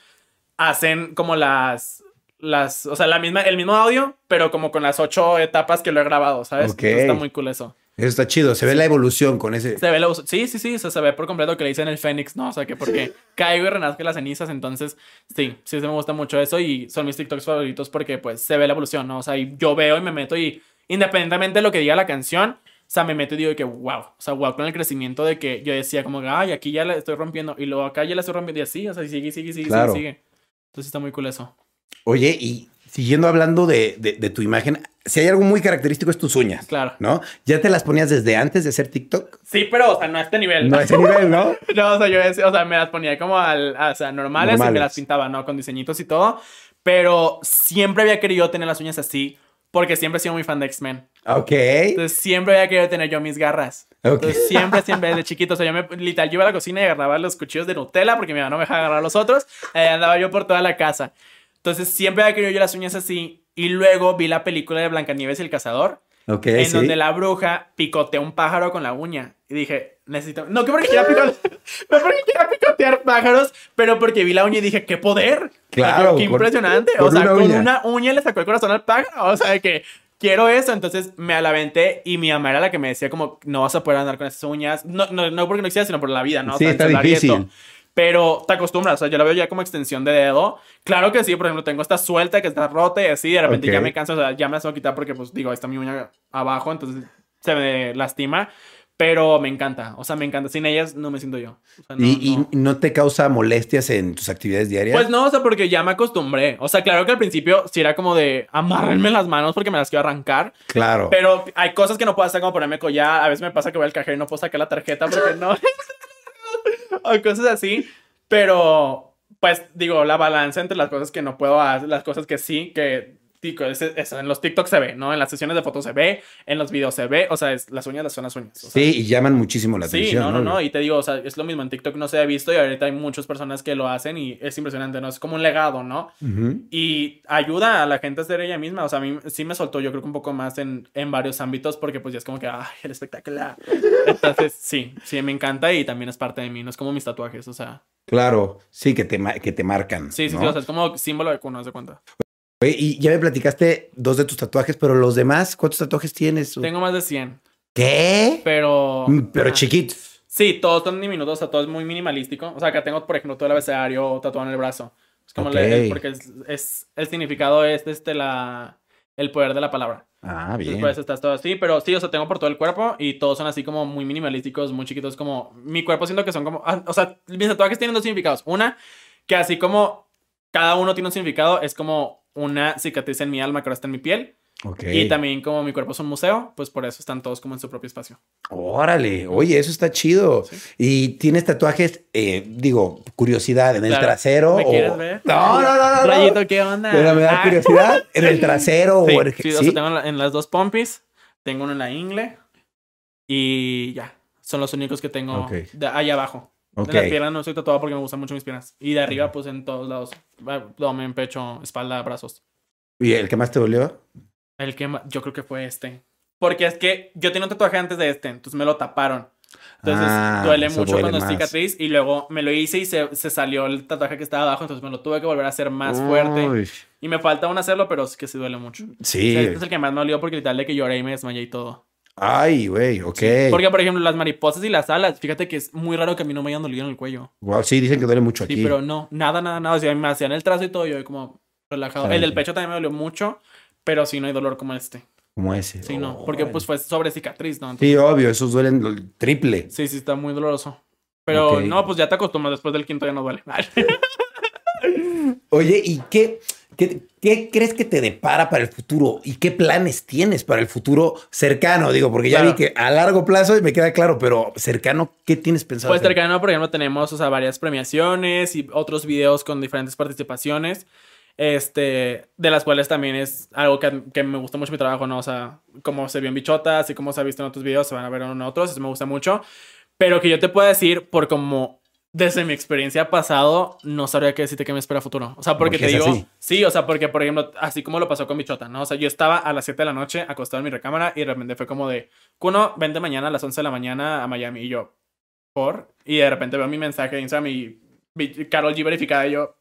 hacen como las, las, o sea, la misma, el mismo audio, pero como con las ocho etapas que lo he grabado, ¿sabes? Ok. Entonces está muy cool eso. Eso está chido. Se ve la evolución con ese. Se ve la, sí, sí, sí, o sea, se ve por completo que le dicen el Fénix, ¿no? O sea, que porque [LAUGHS] caigo y renazco las cenizas, entonces, sí, sí, sí me gusta mucho eso y son mis TikToks favoritos porque, pues, se ve la evolución, ¿no? O sea, y yo veo y me meto y independientemente de lo que diga la canción, o sea, me meto y digo que, wow, o sea, wow, con el crecimiento de que yo decía como, ay, aquí ya la estoy rompiendo y luego acá ya la estoy rompiendo y así, o sea, sigue, sigue, sigue, Claro. sigue, sigue. Entonces está muy cool eso. Oye, y siguiendo hablando de, de- de tu imagen, si hay algo muy característico es tus uñas. Claro. ¿No? ¿Ya te las ponías desde antes de hacer TikTok? Sí, pero, o sea, no a este nivel. No a ese nivel, ¿no? [LAUGHS] No, o sea, yo o sea, me las ponía como al, o sea, normales, y me Normales. las pintaba, ¿no? Con diseñitos y todo. Pero siempre había querido tener las uñas así, porque siempre he sido muy fan de X-Men. Ok. Entonces siempre había querido tener yo mis garras. Ok. Entonces siempre, siempre desde chiquito. O sea, yo me, literal, yo iba a la cocina y agarraba los cuchillos de Nutella porque mi mamá no me dejaba agarrar los otros. Ahí andaba yo por toda la casa. Entonces siempre había querido yo las uñas así. Y luego vi la película de Blancanieves y el cazador Ok, en sí. donde la bruja picotea un pájaro con la uña. Y dije, necesito. No que porque quiera picotear, [LAUGHS] no porque quiera picotear pájaros, pero porque vi la uña y dije, ¡qué poder! Claro, Qué impresionante. o sea, una con uña. una uña le sacó el corazón al pájaro. O sea, de que quiero eso. Entonces me alaventé y mi mamá era la que me decía, como, no vas a poder andar con esas uñas. No, no, no porque no quisiera, sino por la vida, ¿no? O Sí, sea, está difícil. Pero te acostumbras, o sea, yo la veo ya como extensión de dedo. Claro que sí, por ejemplo, tengo esta suelta que está rota y así, de repente ya me canso, o sea, ya me la tengo quitar porque, pues, digo, ahí está mi uña abajo, entonces se me lastima. Pero me encanta, o sea, me encanta. Sin ellas no me siento yo. O sea, no, ¿Y, y no. te causa molestias en tus actividades diarias? Pues no, o sea, porque ya me acostumbré. O sea, claro que al principio sí era como de amárrenme las manos porque me las quiero arrancar. Claro. Pero hay cosas que no puedo hacer como ponerme collar. A veces me pasa que voy al cajero y no puedo sacar la tarjeta porque [LAUGHS] no. [LAUGHS] o cosas así. Pero, pues, digo, la balanza entre las cosas que no puedo hacer, las cosas que sí, que. En los TikTok se ve, ¿no? En las sesiones de fotos se ve, en los videos se ve, o sea, es, las uñas son las uñas. o sea, sí, y llaman muchísimo la Sí, atención. no, no, no. Y te digo, o sea, es lo mismo. En TikTok no se ha visto y ahorita hay muchas personas que lo hacen y es impresionante, ¿no? Es como un legado, ¿no? Y ayuda a la gente a ser ella misma. O sea, a mí sí me soltó, yo creo que un poco más en, en varios ámbitos porque pues ya es como que, ay, el espectáculo. Entonces, sí, sí, me encanta y también es parte de mí. No es como mis tatuajes, o sea. Claro, sí, que te, que te marcan. Sí, sí, ¿no? sí, o sea, es como símbolo de cuno, haz de cuenta. Oye, y ya me platicaste dos de tus tatuajes, pero los demás, ¿cuántos tatuajes tienes? Tengo más de 100, ¿Qué? pero... Mm, Pero chiquitos. Sí, todos son diminutos, o sea, todo es muy minimalístico. O sea, acá tengo, por ejemplo, todo el abecedario tatuado en el brazo. Es como Ok. le- el- porque es, es- el significado es este, la, el poder de la palabra. Ah, Entonces, bien. pues estás todo así, pero sí, o sea, tengo por todo el cuerpo y todos son así como muy minimalísticos, muy chiquitos, como mi cuerpo siento que son como, ah, o sea, mis tatuajes tienen dos significados. Una, que así como cada uno tiene un significado, es como una cicatriz en mi alma que ahora está en mi piel. Ok. Y también como mi cuerpo es un museo, pues por eso están todos como en su propio espacio. Órale, oye, eso está chido. Sí. ¿Y tienes tatuajes, eh, digo, curiosidad, en el trasero? ¿Me o- quieres ver? No, no, no, no, no. Rayito, ¿qué onda? Pero me da Ah. curiosidad, ¿en el trasero [LAUGHS] Sí, o en sí, o sea, tengo en la- en las dos pompis, tengo uno en la ingle y ya. Son los únicos que tengo Ok. de ahí abajo. Ok. En las piernas no estoy tatuado porque me gustan mucho mis piernas. Y de arriba, pues en todos lados. Abdomen, pecho, espalda, brazos. ¿Y el que más te dolió? El que ma- yo creo que fue este. Porque es que yo tenía un tatuaje antes de este, entonces me lo taparon. Entonces Ah, duele mucho duele cuando es más. cicatriz y luego me lo hice y se, se salió el tatuaje que estaba abajo, entonces me lo tuve que volver a hacer más fuerte. Uy, Y me falta aún hacerlo, pero es que sí duele mucho. Sí. O sea, este es el que más me dolió porque literal de que lloré y me desmayé y todo. Ay, güey, ok. Porque, por ejemplo, las mariposas y las alas, fíjate que es muy raro que a mí no me hayan dolido en el cuello. Wow, sí, dicen que duele mucho aquí. Sí, pero no, nada, nada, nada. O sea, me hacían el trazo y todo, yo como relajado. El del pecho también me dolió mucho, pero sí no hay dolor como este. Como ese. Sí, no, porque pues fue sobre cicatriz, ¿no? Entonces, Sí, obvio, esos duelen triple. sí, sí, está muy doloroso. Pero no, pues ya te acostumbras, después del quinto ya no duele. [LAUGHS] Oye, ¿y qué, qué, qué crees que te depara para el futuro? ¿Y qué planes tienes para el futuro cercano? Digo, porque ya Claro. vi que a largo plazo me queda claro, pero cercano, ¿qué tienes pensado? Pues hacer? cercano, por ejemplo, tenemos, o sea, varias premiaciones y otros videos con diferentes participaciones. Este, de las cuales también es algo que, que me gusta mucho mi trabajo, ¿no? O sea, como se vio en Bichota, así como se ha visto en otros videos, se van a ver en otros, eso me gusta mucho. Pero que yo te pueda decir, por como desde mi experiencia pasado, no sabría qué decirte que me espera futuro. O sea, porque Porque te digo, así. sí, o sea, porque por ejemplo, así como lo pasó con Bichota, ¿no? O sea, yo estaba a las 7 de la noche acostado en mi recámara y de repente fue como de, Kuno, vente mañana a las 11 de la mañana a Miami. Y yo, ¿por? Y de repente veo mi mensaje de Instagram y Carol G verificada y yo,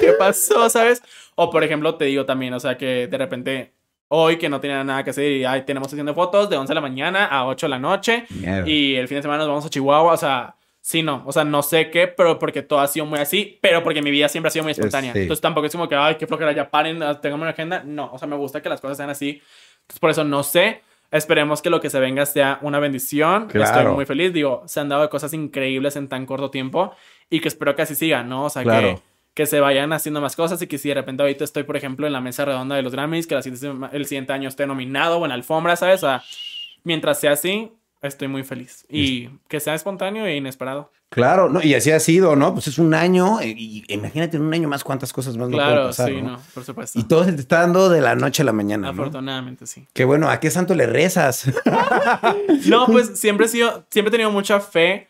¿qué pasó, sabes? O por ejemplo, te digo también, o sea, que de repente hoy que no tenía nada que hacer y ay, tenemos sesión de fotos de 11 de la mañana a 8 de la noche Mierda. y el fin de semana nos vamos a Chihuahua, o sea, sí, no, o sea, no sé qué, pero porque todo ha sido muy así, pero porque mi vida siempre ha sido muy espontánea. sí. Entonces tampoco es como que, ay, qué flojera, ya paren, ah, tengamos una agenda. No, o sea, me gusta que las cosas sean así. Entonces, por eso no sé. Esperemos que lo que se venga sea una bendición. Claro. Estoy muy feliz. Digo, se han dado cosas increíbles en tan corto tiempo y que espero que así siga, ¿no? O sea, Claro. que, que se vayan haciendo más cosas y que si de repente ahorita estoy, por ejemplo, en la mesa redonda de los Grammys, que la siguiente el siguiente año esté nominado o en la alfombra, ¿sabes? O sea, mientras sea así, estoy muy feliz. Y que sea espontáneo e inesperado. Claro, no, y así ha sido, ¿no? Pues es un año, eh, y, imagínate en un año más cuántas cosas más no pueden claro, pasar, sí, ¿no? no, por supuesto. Y todo se te está dando de la noche a la mañana, ¿no? Afortunadamente, sí. Qué bueno, ¿a qué santo le rezas? [LAUGHS] No, pues siempre he sido, siempre he tenido mucha fe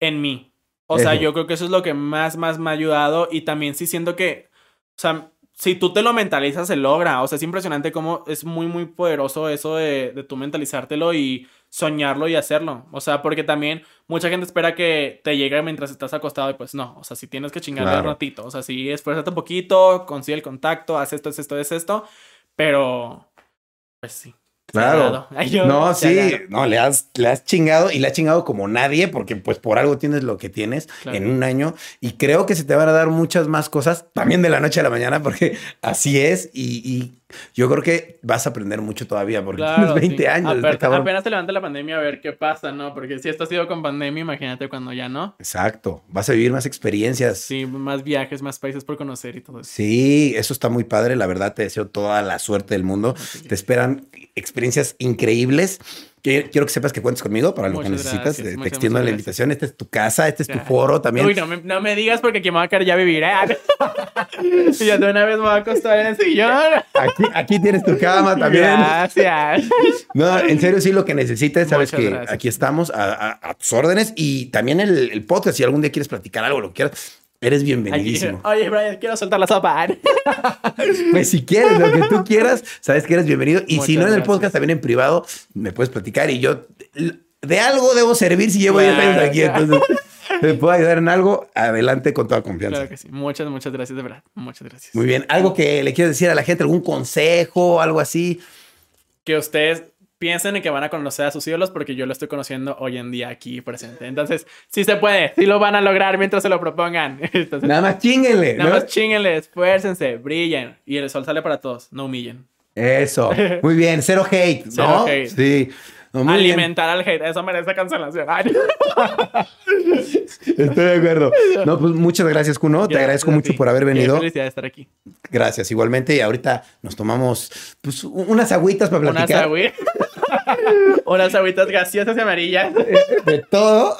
en mí. O sea, Eso. yo creo que eso es lo que más, más me ha ayudado. Y también sí siento que, o sea, si tú te lo mentalizas, se logra. O sea, es impresionante cómo es muy, muy poderoso eso de, de tú mentalizártelo y soñarlo y hacerlo. O sea, porque también mucha gente espera que te llegue mientras estás acostado y pues no. O sea, si tienes que chingarle Claro. un ratito. O sea, si esfuérzate un poquito, consigue el contacto, haz esto, haz esto, haz esto. Pero, pues sí. Claro. dado. [LAUGHS] Ay, yo- No, sí, dado. no, le has, le has chingado y le has chingado como nadie, porque pues por algo tienes lo que tienes Claro. en un año y creo que se te van a dar muchas más cosas también de la noche a la mañana, porque así es y, y yo creo que vas a aprender mucho todavía porque Claro, tienes 20 sí. años. Aper- apenas te levanta la pandemia a ver qué pasa, ¿no? Porque si esto ha sido con pandemia, imagínate cuando ya no. Exacto, vas a vivir más experiencias. Sí, más viajes, más países por conocer y todo eso. Sí, eso está muy padre. La verdad, te deseo toda la suerte del mundo. Te esperan experiencias increíbles. Quiero que sepas que cuentes conmigo para lo que necesitas. gracias, Te- extiendo la gracias. invitación. Esta es tu casa, este es tu foro también. Uy, no me, no me digas porque aquí me va a caer ya vivir, ¿eh? y [LAUGHS] ya de una vez me voy a acostar en el sillón. Aquí, aquí tienes tu cama también. Gracias. No, en serio, sí, lo que necesites, sabes Muchas que gracias. aquí estamos a, a- a tus órdenes y también el, el podcast. Si algún día quieres platicar algo, lo que quieras, eres bienvenidísimo. [LAUGHS] Oye, Brian, quiero soltar la sopa. [LAUGHS] Pues si quieres, lo que tú quieras, sabes que eres bienvenido. Y si no en el gracias. podcast, también en privado, me puedes platicar y yo de algo debo servir si llevo 10 años aquí. Entonces, [LAUGHS] me puedo ayudar en algo, adelante con toda confianza. Claro que sí. Muchas, muchas gracias, de verdad. Muchas gracias. Muy bien. ¿Algo que le quieras decir a la gente? ¿Algún consejo? ¿Algo así? que ustedes piensen en que van a conocer a sus ídolos porque yo lo estoy conociendo hoy en día aquí presente. Entonces, sí se puede, sí lo van a lograr mientras se lo propongan. [LAUGHS] Entonces, Nada más chinguenle. nada ¿no? más chinguenle, esfuércense, brillen y el sol sale para todos, no humillen. Eso. Muy bien. Cero hate, [LAUGHS] Cero ¿no? hate. Sí. No, bien. Alimentar al hate, eso merece cancelación. Ay, [LAUGHS] Estoy de acuerdo. No, pues muchas gracias, Kuno. Te agradezco mucho por haber Qué venido. felicidad de estar aquí. Gracias, igualmente. Y ahorita nos tomamos pues, unas agüitas para Unas, platicar agüi- Unas agüitas gaseosas y amarillas. de todo.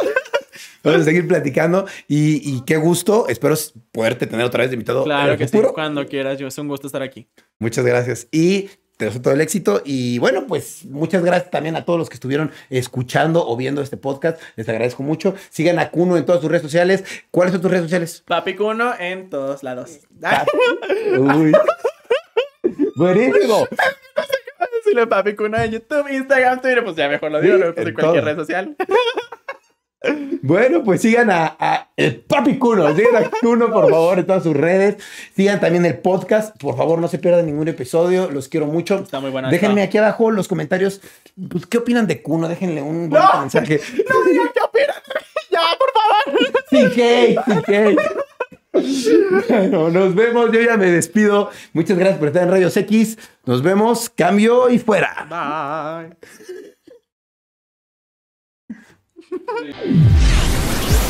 Vamos a seguir platicando y, y qué gusto. Espero poderte tener otra vez de invitado. Claro que sí, cuando quieras, yo es un gusto estar aquí. Muchas gracias. Y te deseo todo el éxito. Y bueno, pues muchas gracias también a todos los que estuvieron escuchando o viendo este podcast. Les agradezco mucho. Sigan a Kuno en todas sus redes sociales. ¿Cuáles son tus redes sociales? Papi Cuno en todos lados. Uy. [LAUGHS] Buenísimo. Si lo papi Cuno en YouTube, Instagram, Twitter, pues ya mejor lo digo, Sí, puse en en cualquier todo. red social. [LAUGHS] Bueno, pues sigan a, a el Papi Kuno. Sigan a Kuno, por favor, en todas sus redes. Sigan también el podcast. Por favor, no se pierdan ningún episodio. Los quiero mucho. Está muy buena Déjenme aquí abajo los comentarios. Pues, ¿Qué opinan de Kuno? Déjenle un bonito mensaje. No digan qué opinan. Ya, por favor. Sin hate, sin hate. Bueno, nos vemos. Yo ya me despido. Muchas gracias por estar en Radios X. Nos vemos. Cambio y fuera. Bye. [LAUGHS]